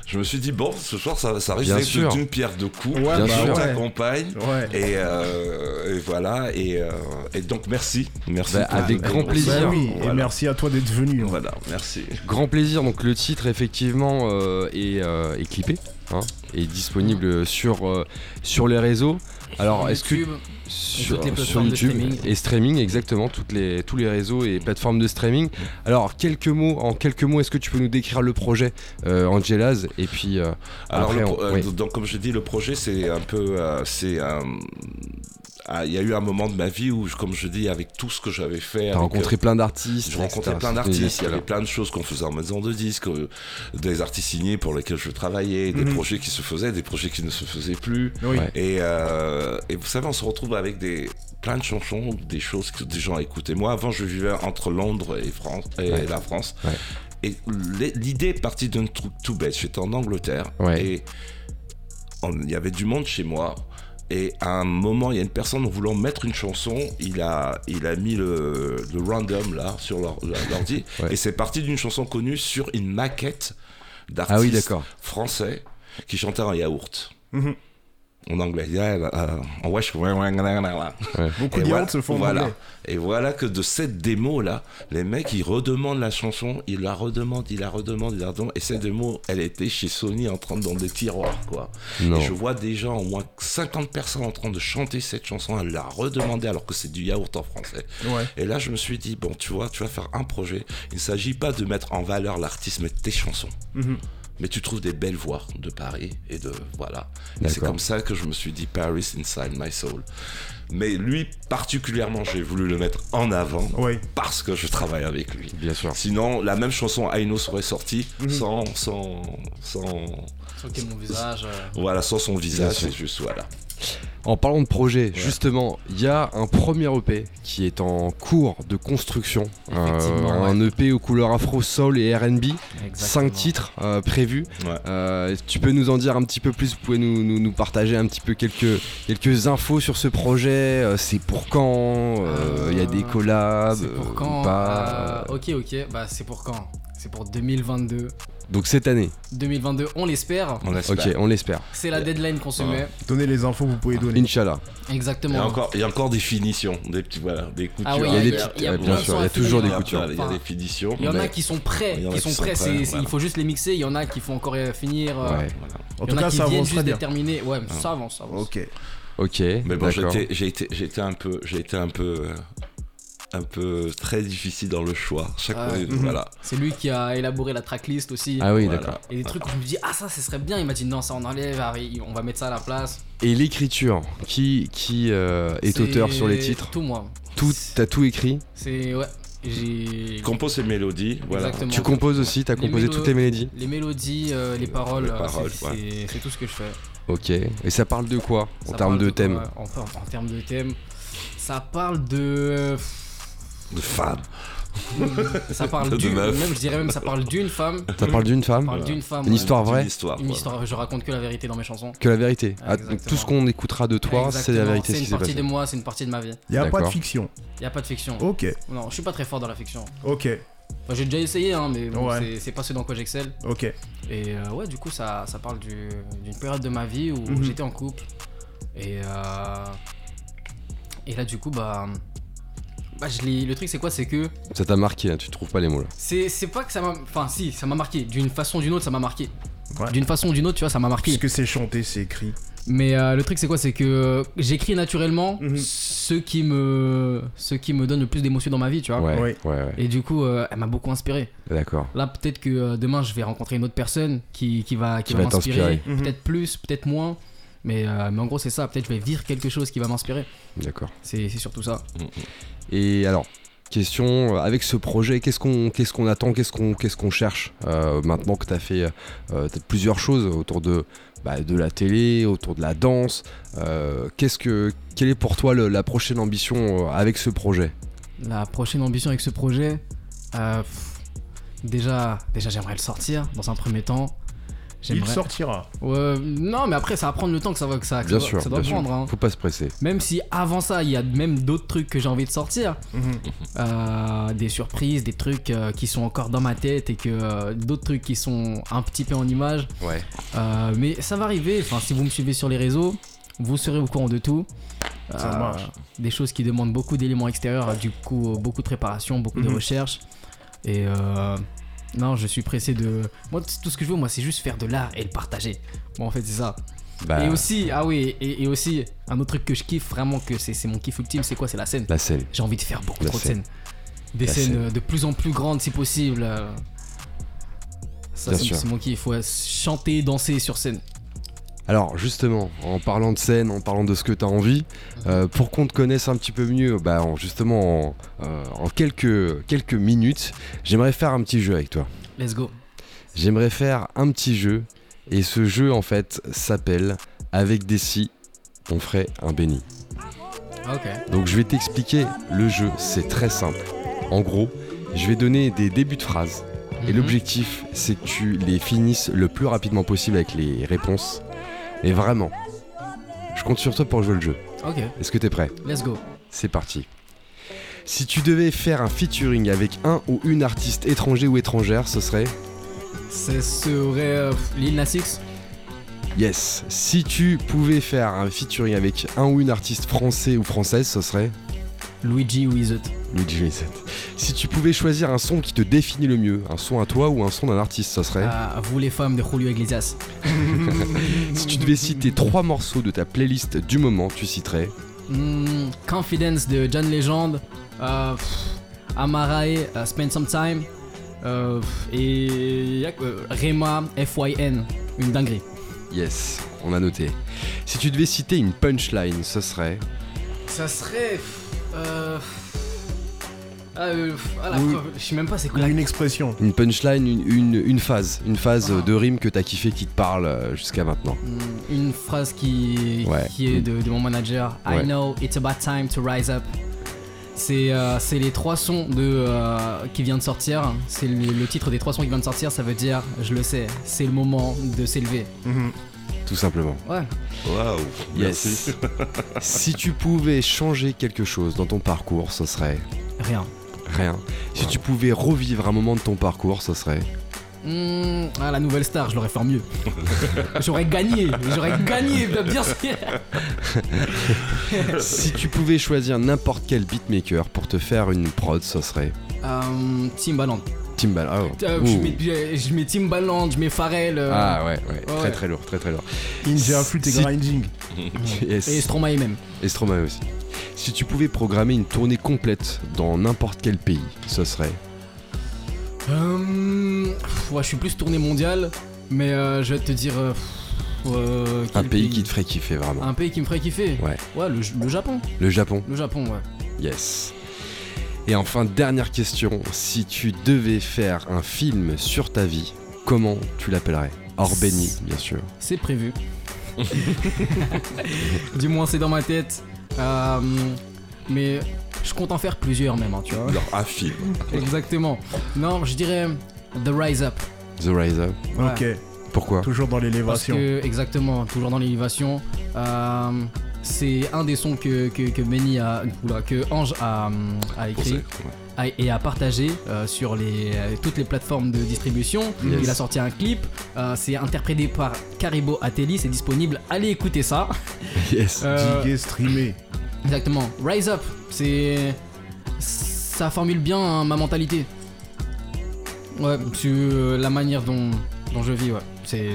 je me suis dit Bon, ce soir, ça, ça risque d'être d'une pierre deux coups. Ouais, bah ouais. t'accompagne. Ouais. Et, euh, et voilà, et, euh, et donc merci. Merci. Bah, avec grand plaisir. Bah oui, et merci à toi d'être venu. hein. Voilà, merci. Grand plaisir, donc le titre effectivement euh, est, euh, est clippé, hein, est disponible sur, euh, sur les réseaux. Alors est-ce que sur, toutes les sur YouTube streaming. et streaming exactement toutes les, tous les réseaux et plateformes de streaming. Alors quelques mots, en quelques mots, est-ce que tu peux nous décrire le projet euh, Angelas et puis euh, Alors, après, le on- pro- euh, oui. donc comme je dis, le projet c'est un peu, euh, c'est un- ah, il y a eu un moment de ma vie où, comme je dis, avec tout ce que j'avais fait, t'as avec, rencontré plein d'artistes, Je rencontrais plein d'artistes, il y avait plein de choses qu'on faisait en maison de disques, euh, des artistes signés pour lesquels je travaillais, des Mhm. projets qui se faisaient, des projets qui ne se faisaient plus. Oui. Et, euh, et vous savez, on se retrouve avec des plein de chansons, des choses que des gens écoutaient. Moi, avant, je vivais entre Londres et, France, et Ouais. la France. Ouais. Et l'idée est partie d'un truc tout bête. J'étais en Angleterre Ouais. et il y avait du monde chez moi. Et à un moment, il y a une personne en voulant mettre une chanson, il a, il a mis le, le random là sur l'or- l'ordi. Et c'est parti d'une chanson connue sur une maquette d'artistes Ah oui français qui chantait en yaourt. Mhm. En anglais. Euh, en wesh. Beaucoup Et de se font voilà. anglais. Et voilà que de cette démo-là, les mecs, ils redemandent la chanson, ils la redemandent, ils la redemandent, ils la redemandent. Et cette démo, elle était chez Sony en train de dans des tiroirs, quoi. Non. Et je vois des gens, au moins 50 personnes en train de chanter cette chanson, elle la redemander alors que c'est du yaourt en français. Ouais. Et là, je me suis dit, bon, tu vois, tu vas faire un projet. Il ne s'agit pas de mettre en valeur l'artiste, mais tes chansons. Mhm. Mais tu trouves des belles voix de Paris et de. Voilà. Et c'est comme ça que je me suis dit Paris inside my soul. Mais lui, particulièrement, j'ai voulu le mettre en avant parce que je travaille avec lui. Bien sûr. Sinon, la même chanson Aino serait sortie Mhm. sans, sans, sans, quel mon visage. euh, voilà, sans son visage. C'est juste, voilà. En parlant de projet, justement, il y a un premier EP qui est en cours de construction. Effectivement, un EP aux couleurs afro, soul et RB. 5 titres euh, prévus. Ouais. Euh, tu peux nous en dire un petit peu plus Vous pouvez nous, nous, nous partager un petit peu quelques, quelques infos sur ce projet Euh, C'est pour quand Euh, Il y a des collabs C'est euh, pour ou quand pas Euh, Ok, ok, bah c'est pour quand? C'est pour 2022. Donc cette année. 2022, on l'espère. On espère. Ok, on l'espère. C'est la deadline qu'on se met. Donnez les infos que vous pouvez donner. Inch'Allah. Il y, Exactement. a encore, il y a encore des finitions, des petits, voilà, des coutures. Ah oui, Il y a des petites- il y a ouais, plein bien sûr, il y a toujours des coutures. Il y a des finitions. Il y en a qui sont prêts, Il y en a qui qui sont sont prêts, il faut juste les mixer. Il y en a qui font encore euh, finir. euh, Ouais. Voilà. En Il y tout en a cas, qui ça viennent avance juste très bien. déterminer. Ouais, ça avance, ça avance. Ok. Ok. Mais bon, j'ai été, un peu, j'ai été un peu, euh, un peu très difficile dans le choix. Chaque Ah, fois, mhm. voilà. C'est lui qui a élaboré la tracklist aussi. Ah oui, Voilà. d'accord. Et des trucs où je me dis, ah ça, ce serait bien. Il m'a dit, non, ça on enlève, on va mettre ça à la place. Et l'écriture, qui, qui euh, est auteur sur les titres Tout moi. Tout, T'as tout écrit C'est, ouais. J'ai. Compose et mélodies, voilà. Exactement. Tu composes aussi T'as Les composé mélo- toutes les mélodies Les mélodies, euh, les paroles, Les paroles, c'est, ouais. c'est- c'est tout ce que je fais. Ok. Et ça parle de quoi en termes de thème en, en termes de thème, ça parle de. De femmes. Ça parle d'une. Même, je dirais même, ça parle d'une femme. Ça parle d'une femme parle d'une femme. Une ouais. histoire vraie Une histoire. Une histoire, je raconte que la vérité dans mes chansons. Que la vérité. Ah, tout ce qu'on écoutera de toi, c'est la vérité C'est une partie passé. de moi, c'est une partie de ma vie. Il n'y a pas de fiction. Il y a pas de fiction. Ok. Non, je suis pas très fort dans la fiction. Ok. Enfin, j'ai déjà essayé, hein, mais bon, Ouais. c'est- pas ce dans quoi j'excelle. Ok. Et euh, ouais, du coup, ça, ça parle du- d'une période de ma vie où Mhm. j'étais en couple. Et euh, Et là, du coup, bah. Bah, je l'ai- le truc, c'est quoi? C'est que. Ça t'a marqué, hein, tu trouves pas les mots là. C'est c'est pas que ça m'a. Enfin, si, ça m'a marqué. D'une façon ou d'une autre, ça m'a marqué. Ouais. D'une façon ou d'une autre, tu vois, ça m'a marqué. Puisque c'est chanté, c'est écrit. Mais euh, le truc, c'est quoi? C'est que euh, j'écris naturellement Mhm. ce, qui me, ce qui me donne le plus d'émotions dans ma vie, tu vois. Ouais, Ouais. ouais, ouais. Et du coup, euh, elle m'a beaucoup inspiré. D'accord. Là, peut-être que euh, demain, je vais rencontrer une autre personne qui, qui va, qui Qui va va m'inspirer. t'inspirer. Mhm. Peut-être plus, peut-être moins. Mais, euh, mais en gros, c'est ça. Peut-être je vais vivre quelque chose qui va m'inspirer. D'accord. C'est c'est surtout ça. Et alors, question, euh, avec ce projet, qu'est-ce qu'on attend, qu'est-ce qu'on cherche euh, maintenant que tu as fait euh, t'as plusieurs choses autour de, bah, de la télé, autour de la danse euh, qu'est-ce que, Quelle est pour toi la prochaine ambition avec ce projet? La prochaine ambition avec ce projet, déjà, déjà j'aimerais le sortir dans un premier temps. Il sortira. Ouais, non, mais après, ça va prendre le temps que ça va, que ça, que Bien ça, sûr, ça doit bien prendre. sûr. hein. Faut pas se presser. Même si avant ça, il y a même d'autres trucs que j'ai envie de sortir. Mhm. Euh, des surprises, des trucs euh, qui sont encore dans ma tête et que euh, d'autres trucs qui sont un petit peu en image. Ouais. Euh, mais ça va arriver. Enfin, si vous me suivez sur les réseaux, vous serez au courant de tout. Ça Euh, marche. Des choses qui demandent beaucoup d'éléments extérieurs, du coup, beaucoup de préparation, beaucoup de Mhm. recherche. Et euh, non, je suis pressé de. Moi, tout ce que je veux, moi, c'est juste faire de l'art et le partager. Bon, en fait, c'est ça. Bah, Et aussi, ah oui, et, et aussi, un autre truc que je kiffe vraiment, que c'est mon kiff ultime, c'est quoi? C'est la scène. la scène. J'ai envie de faire beaucoup La trop de scène. scènes. Des La scènes scène. euh, de plus en plus grandes si possible. euh. Ça, c'est mon kiff. Ouais, chanter, danser sur scène. Alors justement, en parlant de scène, en parlant de ce que tu as envie, euh, pour qu'on te connaisse un petit peu mieux, bah, en- justement en, euh, en quelques, quelques minutes, j'aimerais faire un petit jeu avec toi. Let's go. J'aimerais faire un petit jeu, et ce jeu en fait s'appelle Avec des si, on ferait un béni. Ok. Donc je vais t'expliquer le jeu, c'est très simple. En gros, je vais donner des débuts de phrases, et Mhm. l'objectif c'est que tu les finisses le plus rapidement possible avec les réponses. Et vraiment, je compte sur toi pour jouer le jeu. Ok. Est-ce que t'es prêt? Let's go. C'est parti. Si tu devais faire un featuring avec un ou une artiste étranger ou étrangère, ce serait? Ce serait euh, Lil Nas X. Yes. Si tu pouvais faire un featuring avec un ou une artiste français ou française, ce serait? Luigi Wizard. Luigi Vincent. Si tu pouvais choisir un son qui te définit le mieux, un son à toi ou un son d'un artiste, ce serait Ah, vous les femmes de Julio Iglesias. Si tu devais citer trois morceaux de ta playlist du moment, tu citerais Hmm, Confidence de John Legend. Euh, Amarae, euh, Spend Some Time. Euh, et euh, Rema, FYN. Une dinguerie. Yes, on a noté. Si tu devais citer une punchline, ce serait Ça serait. euh, ah, euh, pff, ah, la Oui. preuve, je sais même pas c'est quoi Ou une expression. une punchline, une, une, une phase, une phase Ah. de rime que t'as kiffé qui te parle euh, jusqu'à maintenant. Hmm, Une phrase qui, Ouais. qui est de, de mon manager. Ouais. I know it's about time to rise up. C'est euh, c'est les trois sons de, euh, qui vient de sortir. C'est le, le titre des trois sons qui vient de sortir. Ça veut dire, je le sais, c'est le moment de s'élever. Mhm. Tout simplement. Ouais. Waouh, merci. Yes. si tu pouvais changer quelque chose dans ton parcours, ce serait Rien. Rien. Si tu pouvais revivre un moment de ton parcours, ce serait Hmm, ah, la nouvelle star, je l'aurais fait en mieux. j'aurais gagné. J'aurais gagné, bien sûr. si tu pouvais choisir n'importe quel beatmaker pour te faire une prod, ce serait Euh, Timbaland. Timbaland. Oh. Euh, je, mets, je mets Timbaland, je mets Pharrell. euh, Ah ouais, ouais, très ouais. très lourd, très très lourd. Flute et Si- Grinding. Yes. Et Stromae même. Et Stromae aussi. Si tu pouvais programmer une tournée complète dans n'importe quel pays, ce serait Euh, ouais, je suis plus tournée mondiale, mais euh, je vais te dire. euh, un pays qui te ferait kiffer vraiment. Un pays qui me ferait kiffer? Ouais. Ouais, le, le Japon. Le Japon. Le Japon, ouais. Yes. Et enfin, dernière question. Si tu devais faire un film sur ta vie, comment tu l'appellerais? Hors bien sûr. C'est prévu. du moins, c'est dans ma tête. Euh, mais je compte en faire plusieurs même, hein, tu vois. Alors, un film. Exactement. Non, je dirais The Rise Up. The Riser. Ouais. Ok. Pourquoi? Toujours dans Parce l'élévation. que, exactement, toujours dans l'élévation. euh, c'est un des sons que, que, que Benny a. oula, que Ange a, a écrit. Ouais. Et a partagé euh, sur les, euh, toutes les plateformes de distribution. Yes. Il a sorti un clip, euh, c'est interprété par Caribou Ateli, c'est disponible, allez écouter ça. Yes. Euh, Diguer, streamer. Exactement. Rise up, c'est. Ça formule bien hein, ma mentalité. Ouais, sur euh, la manière dont, dont je vis, ouais. C'est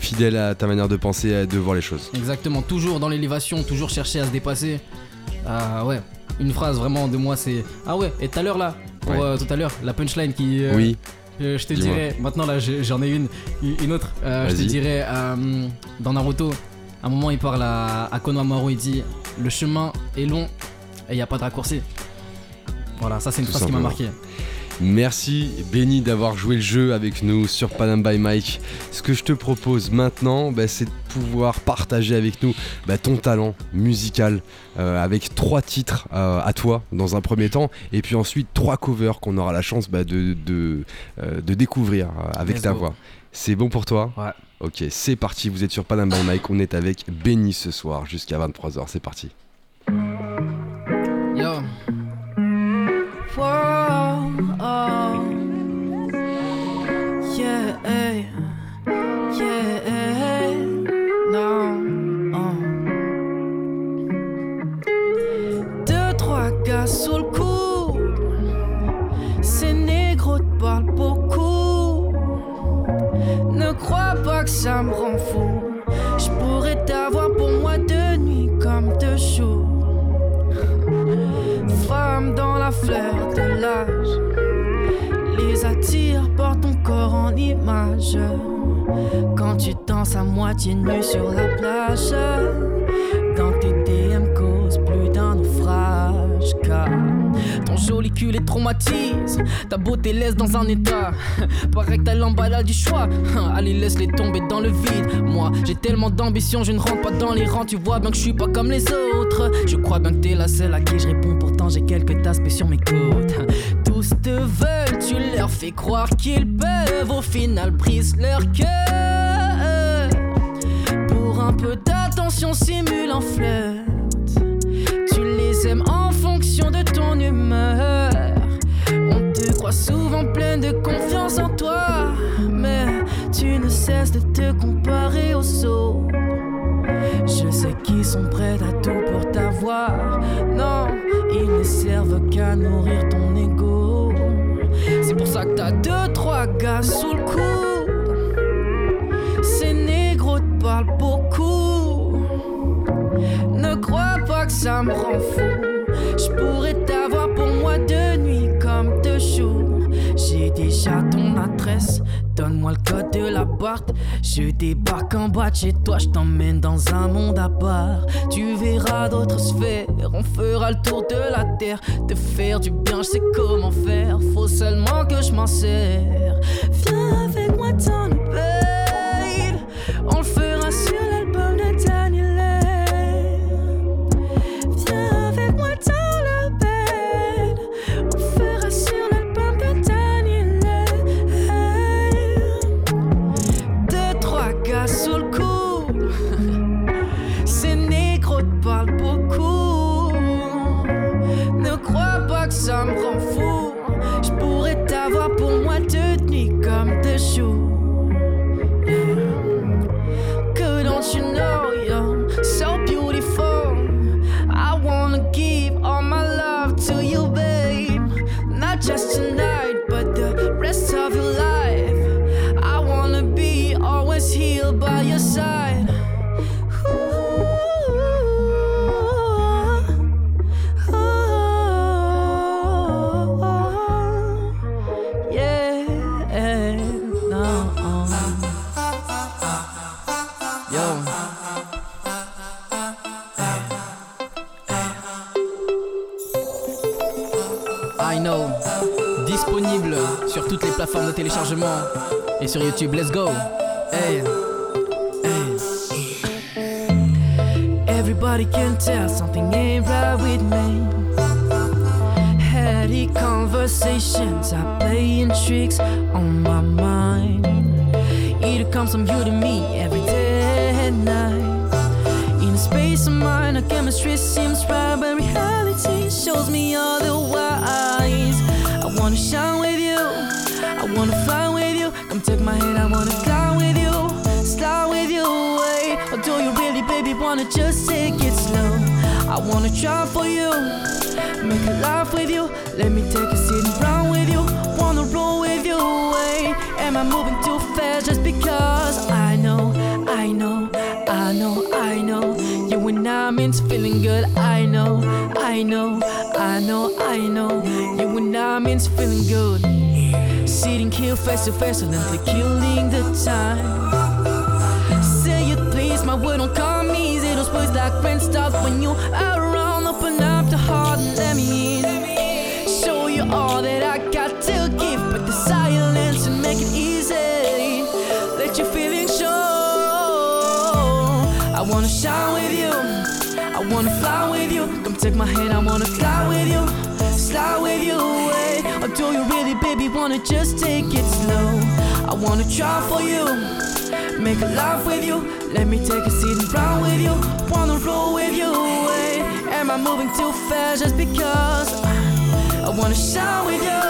Fidèle à ta manière de penser et de voir les choses. exactement toujours dans l'élévation, toujours chercher à se dépasser. Ouais, une phrase vraiment de moi, c'est. Ah ouais, et tout à l'heure là, pour, Ouais. euh, tout à l'heure, la punchline qui. euh, Oui, Euh, je te dirais, maintenant là j'en ai une, une autre. Je te dirais, dans Naruto, à un moment il parle à, à Konohamaru, il dit Le chemin est long et il n'y a pas de raccourci. Voilà, ça c'est une Tout phrase qui m'a marqué. Merci Benny d'avoir joué le jeu avec nous sur Panam by Mike. Ce que je te propose maintenant, bah, c'est de pouvoir partager avec nous bah, ton talent musical euh, avec trois titres euh, à toi dans un premier temps et puis ensuite trois covers qu'on aura la chance bah, de, de, euh, de découvrir euh, avec Let's ta go. voix. C'est bon pour toi? Ouais. Ok, c'est parti, vous êtes sur Panam by Mike, on est avec Benny ce soir jusqu'à 23h, c'est parti. Yo, ça me rend fou. Je pourrais t'avoir pour moi de nuit comme de jour. Femme dans la fleur de l'âge, Quand tu danses à moitié nu sur la plage, dans tes DM cause plus d'un naufrage. Car ton joli cul les traumatise, ta beauté laisse dans un état. Paraît que t'as l'emballage du choix, allez laisse-les tomber dans le vide. Moi j'ai tellement d'ambition, je ne rentre pas dans les rangs, tu vois bien que je suis pas comme les autres. Je crois bien que t'es la seule à qui je réponds, pourtant j'ai quelques aspects sur mes côtes. Tous te veulent, tu leur fais croire qu'ils peuvent, au final brise leur cœur. Pour un peu d'attention, simule un flirt. Tu les aimes en fonction de ton humeur. On te croit souvent pleine de confiance en toi, mais tu ne cesses de te comparer aux autres. Je sais qu'ils sont prêts à tout pour t'avoir. Non, ils ne servent qu'à nourrir ton ego. Que t'as deux, trois gars sous le coude. Ces négros te parlent beaucoup. Ne crois pas que ça me rend fou. Je pourrais t'avoir pour moi de nuit comme de jour. J'ai déjà ton adresse. Donne-moi le code de Je débarque en bas de chez toi. Je t'emmène dans un monde à part. Tu verras d'autres sphères. On fera le tour de la terre. Te faire du bien, je sais comment faire. Faut seulement que je m'en sers. Viens avec moi dans am I moving too fast just because? I know, I know, I know, I know. You and I means feeling good. I know, I know, I know, I know. You and I means feeling good. Sitting here face to face, silently killing the time. Say it please, my word don't come easy. Those boys like friends stop when you are around. Shine with you. I wanna fly with you. Come take my hand, I wanna fly with you. Slide with you, hey. Or do you really, baby, wanna just take it slow? I wanna try for you. Make a laugh with you. Let me take a seat and run with you. Wanna roll with you, hey. Am I moving too fast just because? I wanna shine with you.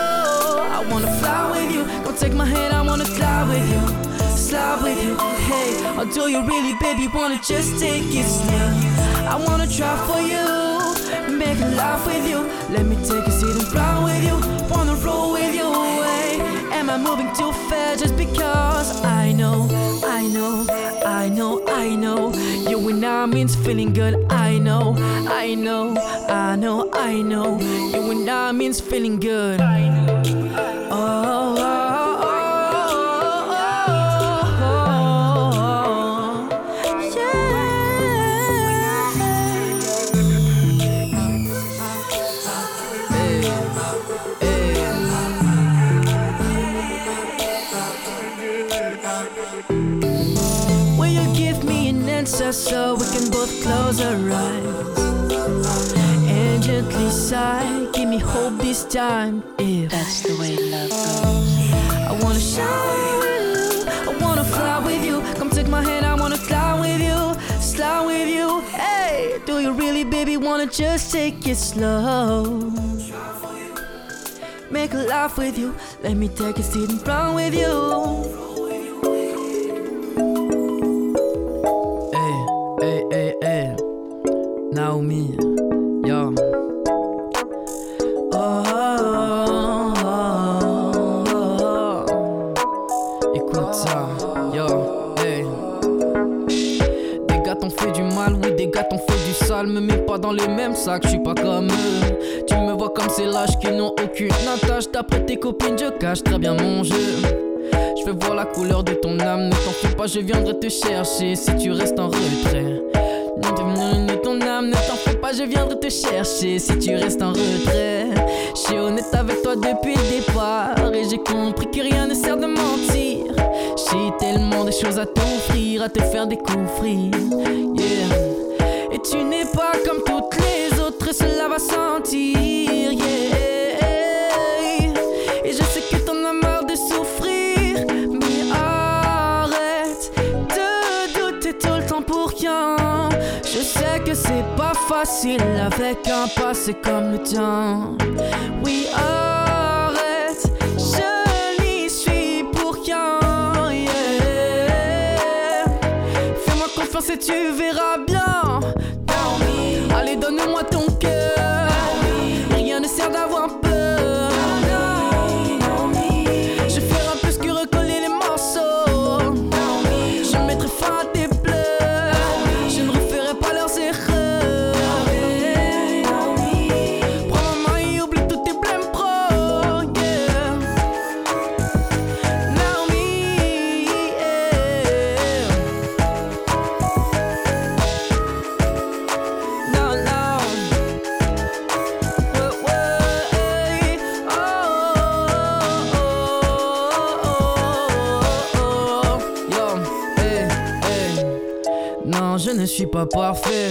I wanna fly with you. Come take my hand, I wanna fly with you. Slide with you, hey. Or do you really, baby, wanna just take it slow? I wanna try for you. Make a laugh with you. Let me take a seat and run with you. Wanna roll with you, hey. Am I moving too fast just because? I know, I know, I know, I know. You and I means feeling good. I know, I know, I know, I know. You and I means feeling good. Oh, oh, so we can both close our eyes and gently sigh? Give me hope this time. If That's the way love goes. I wanna shine with you, I wanna fly with you. Come take my hand, I wanna fly with you, slide with you. Hey, do you really, baby, wanna just take it slow? Make a laugh with you, let me take a seat and run with you. Naomi, yo. Oh, oh, oh. Écoute ça, yo, hey. Des gars t'ont fait du mal, oui, des gars t'ont fait du sale. Me mets pas dans les mêmes sacs, je suis pas comme eux. Tu me vois comme ces lâches qui n'ont aucune attache. D'après tes copines, je cache très bien mon jeu. Je veux voir la couleur de ton âme, ne t'en fais pas, je viendrai te chercher si tu restes en retrait. Pas, je viendrai te chercher si tu restes en retrait. Je suis honnête avec toi depuis le départ et j'ai compris que rien ne sert de mentir. J'ai tellement de choses à t'offrir, à te faire découvrir. Yeah. Et tu n'es pas comme toutes les autres, cela va sentir. Yeah. Facile avec un passé comme le tien. Oui, arrête, je n'y suis pour rien. yeah. Fais-moi confiance et tu verras bien. Allez, donne-moi ton cœur. Suis pas parfait.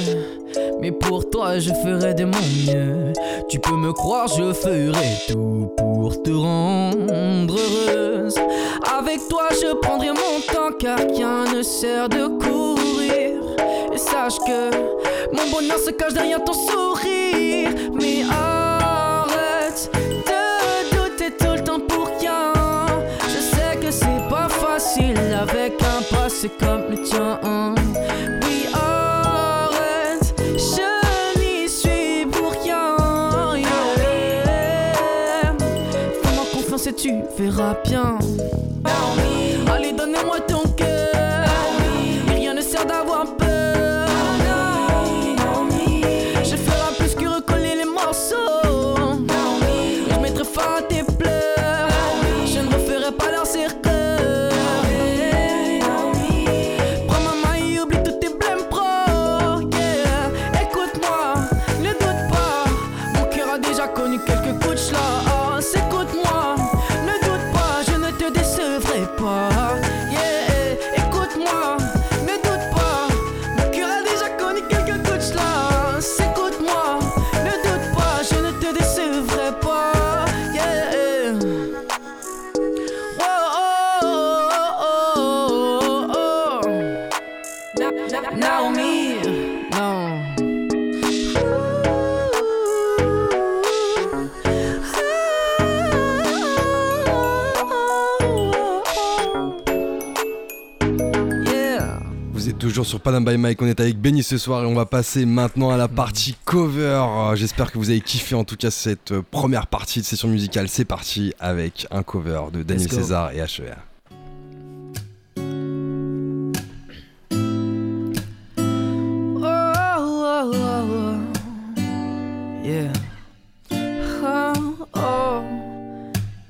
Mais pour toi, je ferai de mon mieux. Tu peux me croire, je ferai tout pour te rendre heureuse. Avec toi, je prendrai mon temps car rien ne sert de courir. Et sache que mon bonheur se cache derrière ton sourire. Mais arrête de douter tout le temps pour rien. Je sais que c'est pas facile avec un passé comme le tien. Tu verras bien. Allez, donnez-moi ton Naomi. Vous êtes toujours sur Panam by Mike, on est avec Benny ce soir et on va passer maintenant à la partie cover. J'espère que vous avez kiffé en tout cas cette première partie de session musicale. C'est parti avec un cover de Daniel. César et HER.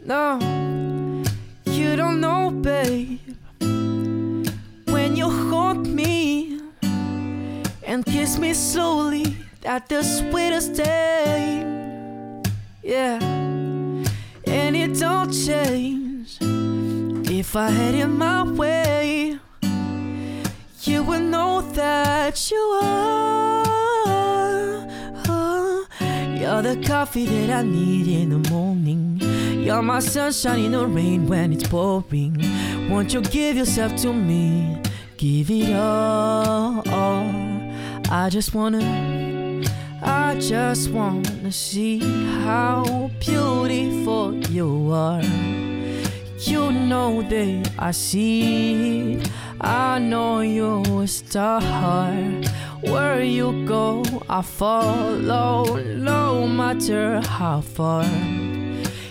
No, you don't know, babe. When you hold me and kiss me slowly, that's the sweetest day. Yeah, and it don't change if I had it my way you would know that you are. You're the coffee that I need in the morning. You're my sunshine in the rain when it's pouring. Won't you give yourself to me? Give it all. I just wanna, I just wanna see how beautiful you are. You know that I see it. I know you're a star. Where you go, I follow, no matter how far.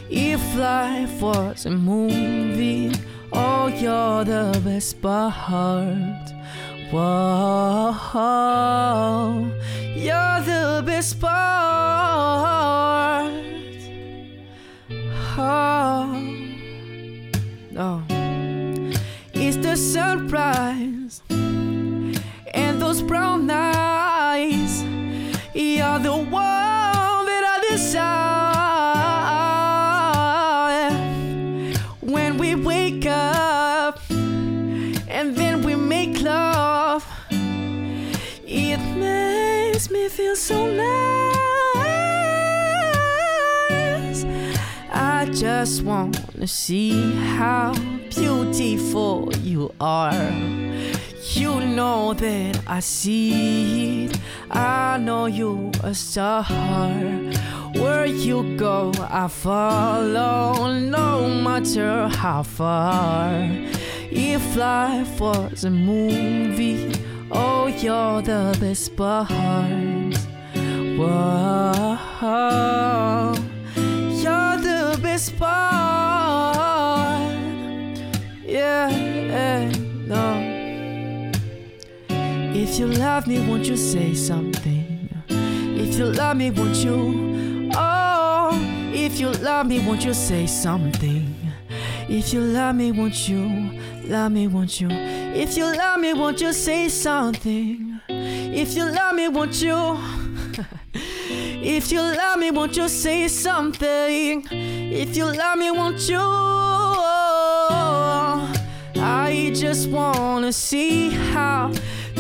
If life was a movie, oh, you're the best part. Whoa, you're the best part. Oh, oh. It's the sunrise and those brown eyes. You're the one that I desire. When we wake up and then we make love, it makes me feel so nice. I just wanna see how beautiful you are. You know that I see it. I know you a star. Where you go, I follow, no matter how far. If life was a movie, oh, you're the best part. Whoa, you're the best part. Yeah, no. If you love me, won't you say something? If you love me, won't you? Oh, if you love me, won't you say something? If you love me, won't you? Love me, won't you? If you love me, won't you say something? If you love me, won't you? if you love me, won't you say something? If you love me, won't you? I just wanna see how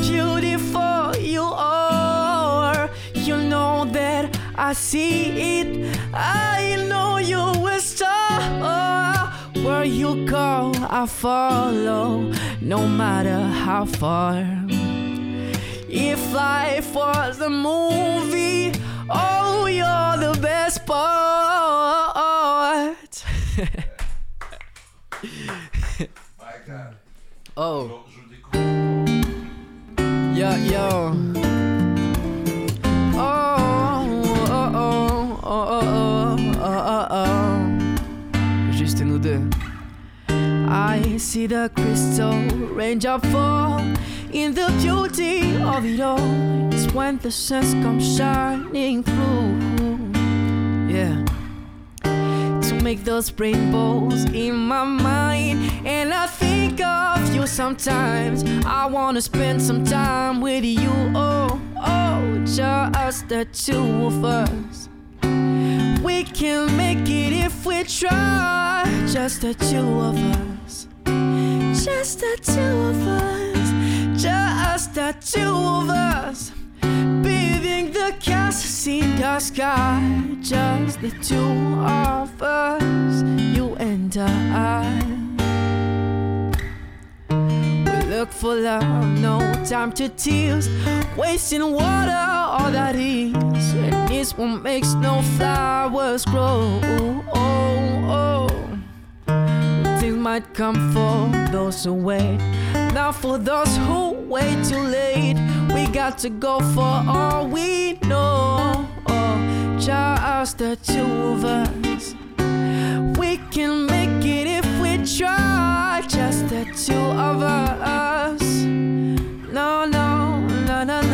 beautiful you are. You know that I see it. I know you a star. Where you go, I follow, no matter how far. If life was a movie, oh, you're the best part. oh. Yeah, yo. Oh, oh, oh, oh, oh, oh, oh, oh. oh. Juste nous I see the crystal raindrop fall in the beauty of it all. It's when the sun comes shining through. Yeah. Make those rainbows in my mind, and I think of you sometimes. I wanna spend some time with you. Oh, oh, just the two of us. We can make it if we try. Just the two of us. Just the two of us. Just the two of us. Bathing the the sky. Just the two of us. You and I. We look for love, no time to tears. Wasting water, all that is. And this one makes no flowers grow. Oh, oh. oh. Things might come for those who wait. Now for those who wait too late, we got to go for all we know. Oh, just the two of us. We can make it if we try. Just the two of us. No, no, no, no, no.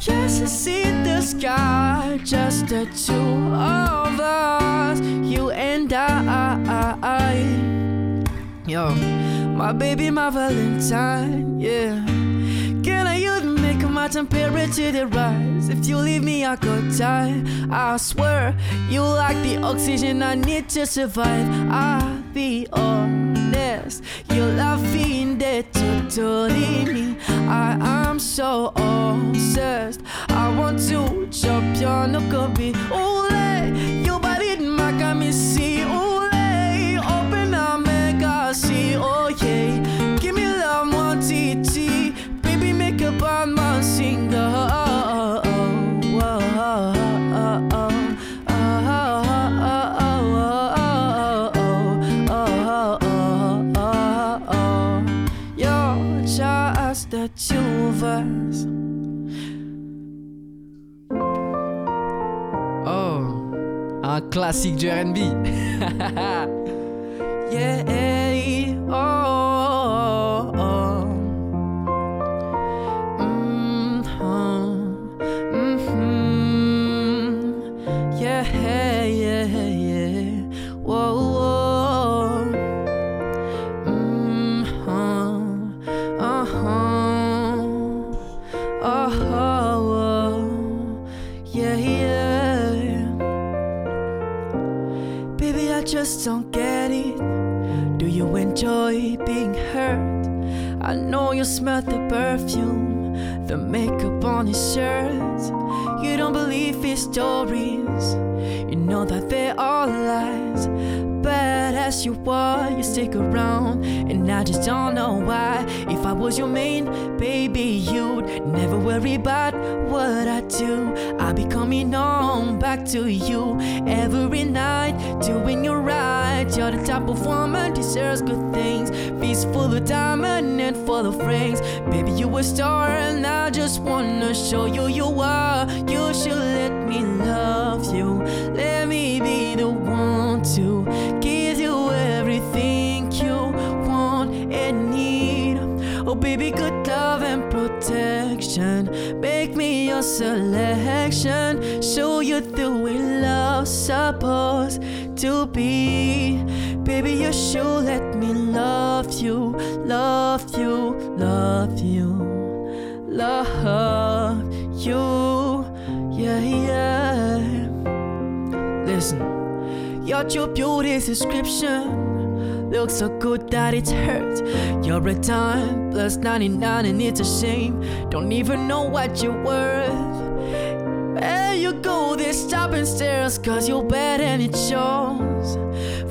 Building the see the sky. Just the two of us. You and I. Yo, my baby, my Valentine. Yeah. Can I to make my temperature to rise? If you leave me, I could die. I swear, you like the oxygen I need to survive. I'll be honest. Your love fiended to, to leave me. I am so obsessed. I want to jump your nook of me. Classique du RB. enjoy being hurt? I know you smell the perfume, the makeup on his shirt. You don't believe his stories, you know that they're all lies. Bad as you are, you stick around, and I just don't know why. If I was your main baby, you'd never worry about what I do. I'll be coming home back to you every night, doing you right. You're the type of woman deserves good things. Feast full of diamond and full of rings. Baby, you a star, and I just wanna show you you are. You should let me love you. Let me be the one to baby, good love and protection. Make me your selection. Show you the way love's supposed to be. Baby, you should let me love you, love you, love you, love you. Yeah, yeah. Listen, you're your beauty's description looks so good that it hurts. You're a dime plus 99 and it's a shame. Don't even know what you're worth. There you go, this stopping stairs, cause you're bad and it shows.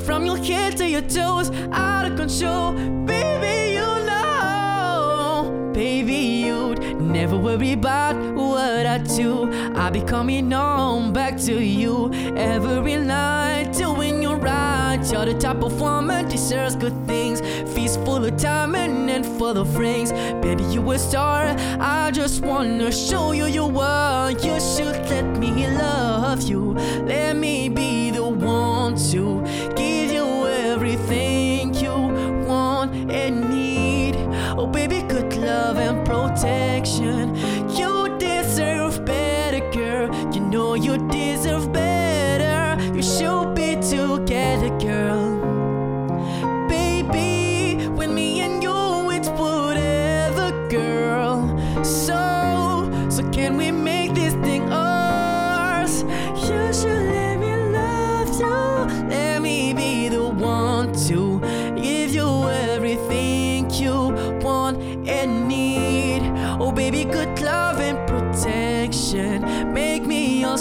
From your head to your toes, out of control. Baby, you know. Baby, you'd never worry about what I do. I'll be coming home back to you every night, doing you You're the type of woman deserves good things. Feast full of diamond and full of rings. Baby, you a star. I just wanna show you you are. You should let me love you. Let me be the one to give you everything you want and need. Oh, baby, good love and protection.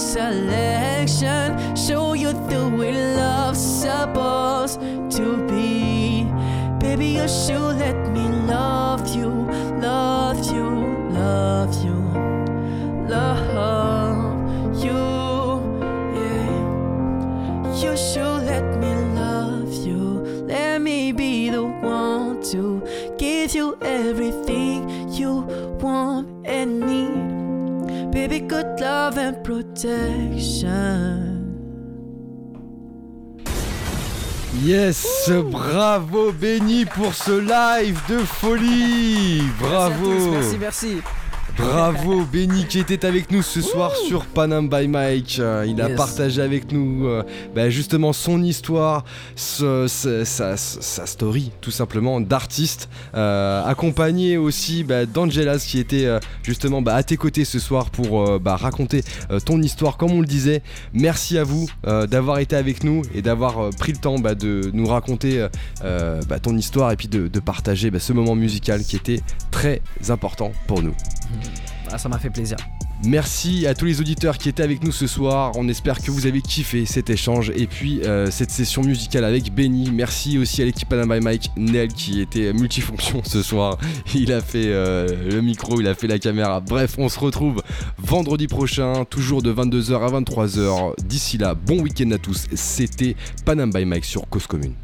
Selection. Show you the way love's supposed to be. Baby, you should let me love you, love you, love you, love you. Yeah. You should let me love you. Let me be the one to give you everything you want and need. Baby, good love and protection. Yes, bravo Benny pour ce live de folie. Bravo. Merci, merci. Bravo Benny qui était avec nous ce soir sur Panam by Mike. Euh, il a partagé avec nous euh, bah, justement son histoire, ce- ce- sa, sa story tout simplement d'artiste, euh, accompagné aussi bah, d'Angelas qui était euh, justement bah, à tes côtés ce soir pour raconter ton histoire comme on le disait. Merci à vous d'avoir été avec nous et d'avoir pris le temps de nous raconter ton histoire et puis de, de partager ce moment musical qui était très important pour nous. Ah, ça m'a fait plaisir. Merci à tous les auditeurs qui étaient avec nous ce soir. On espère que vous avez kiffé cet échange et puis euh, cette session musicale avec Benny. Merci aussi à l'équipe Adam by Mike, Nel qui était multifonction ce soir. Il a fait euh, le micro, il a fait la caméra. Bref, on se retrouve vendredi prochain, toujours de 22h à 23h. D'ici là, bon week-end à tous. C'était Panam by Mike sur Cause Commune.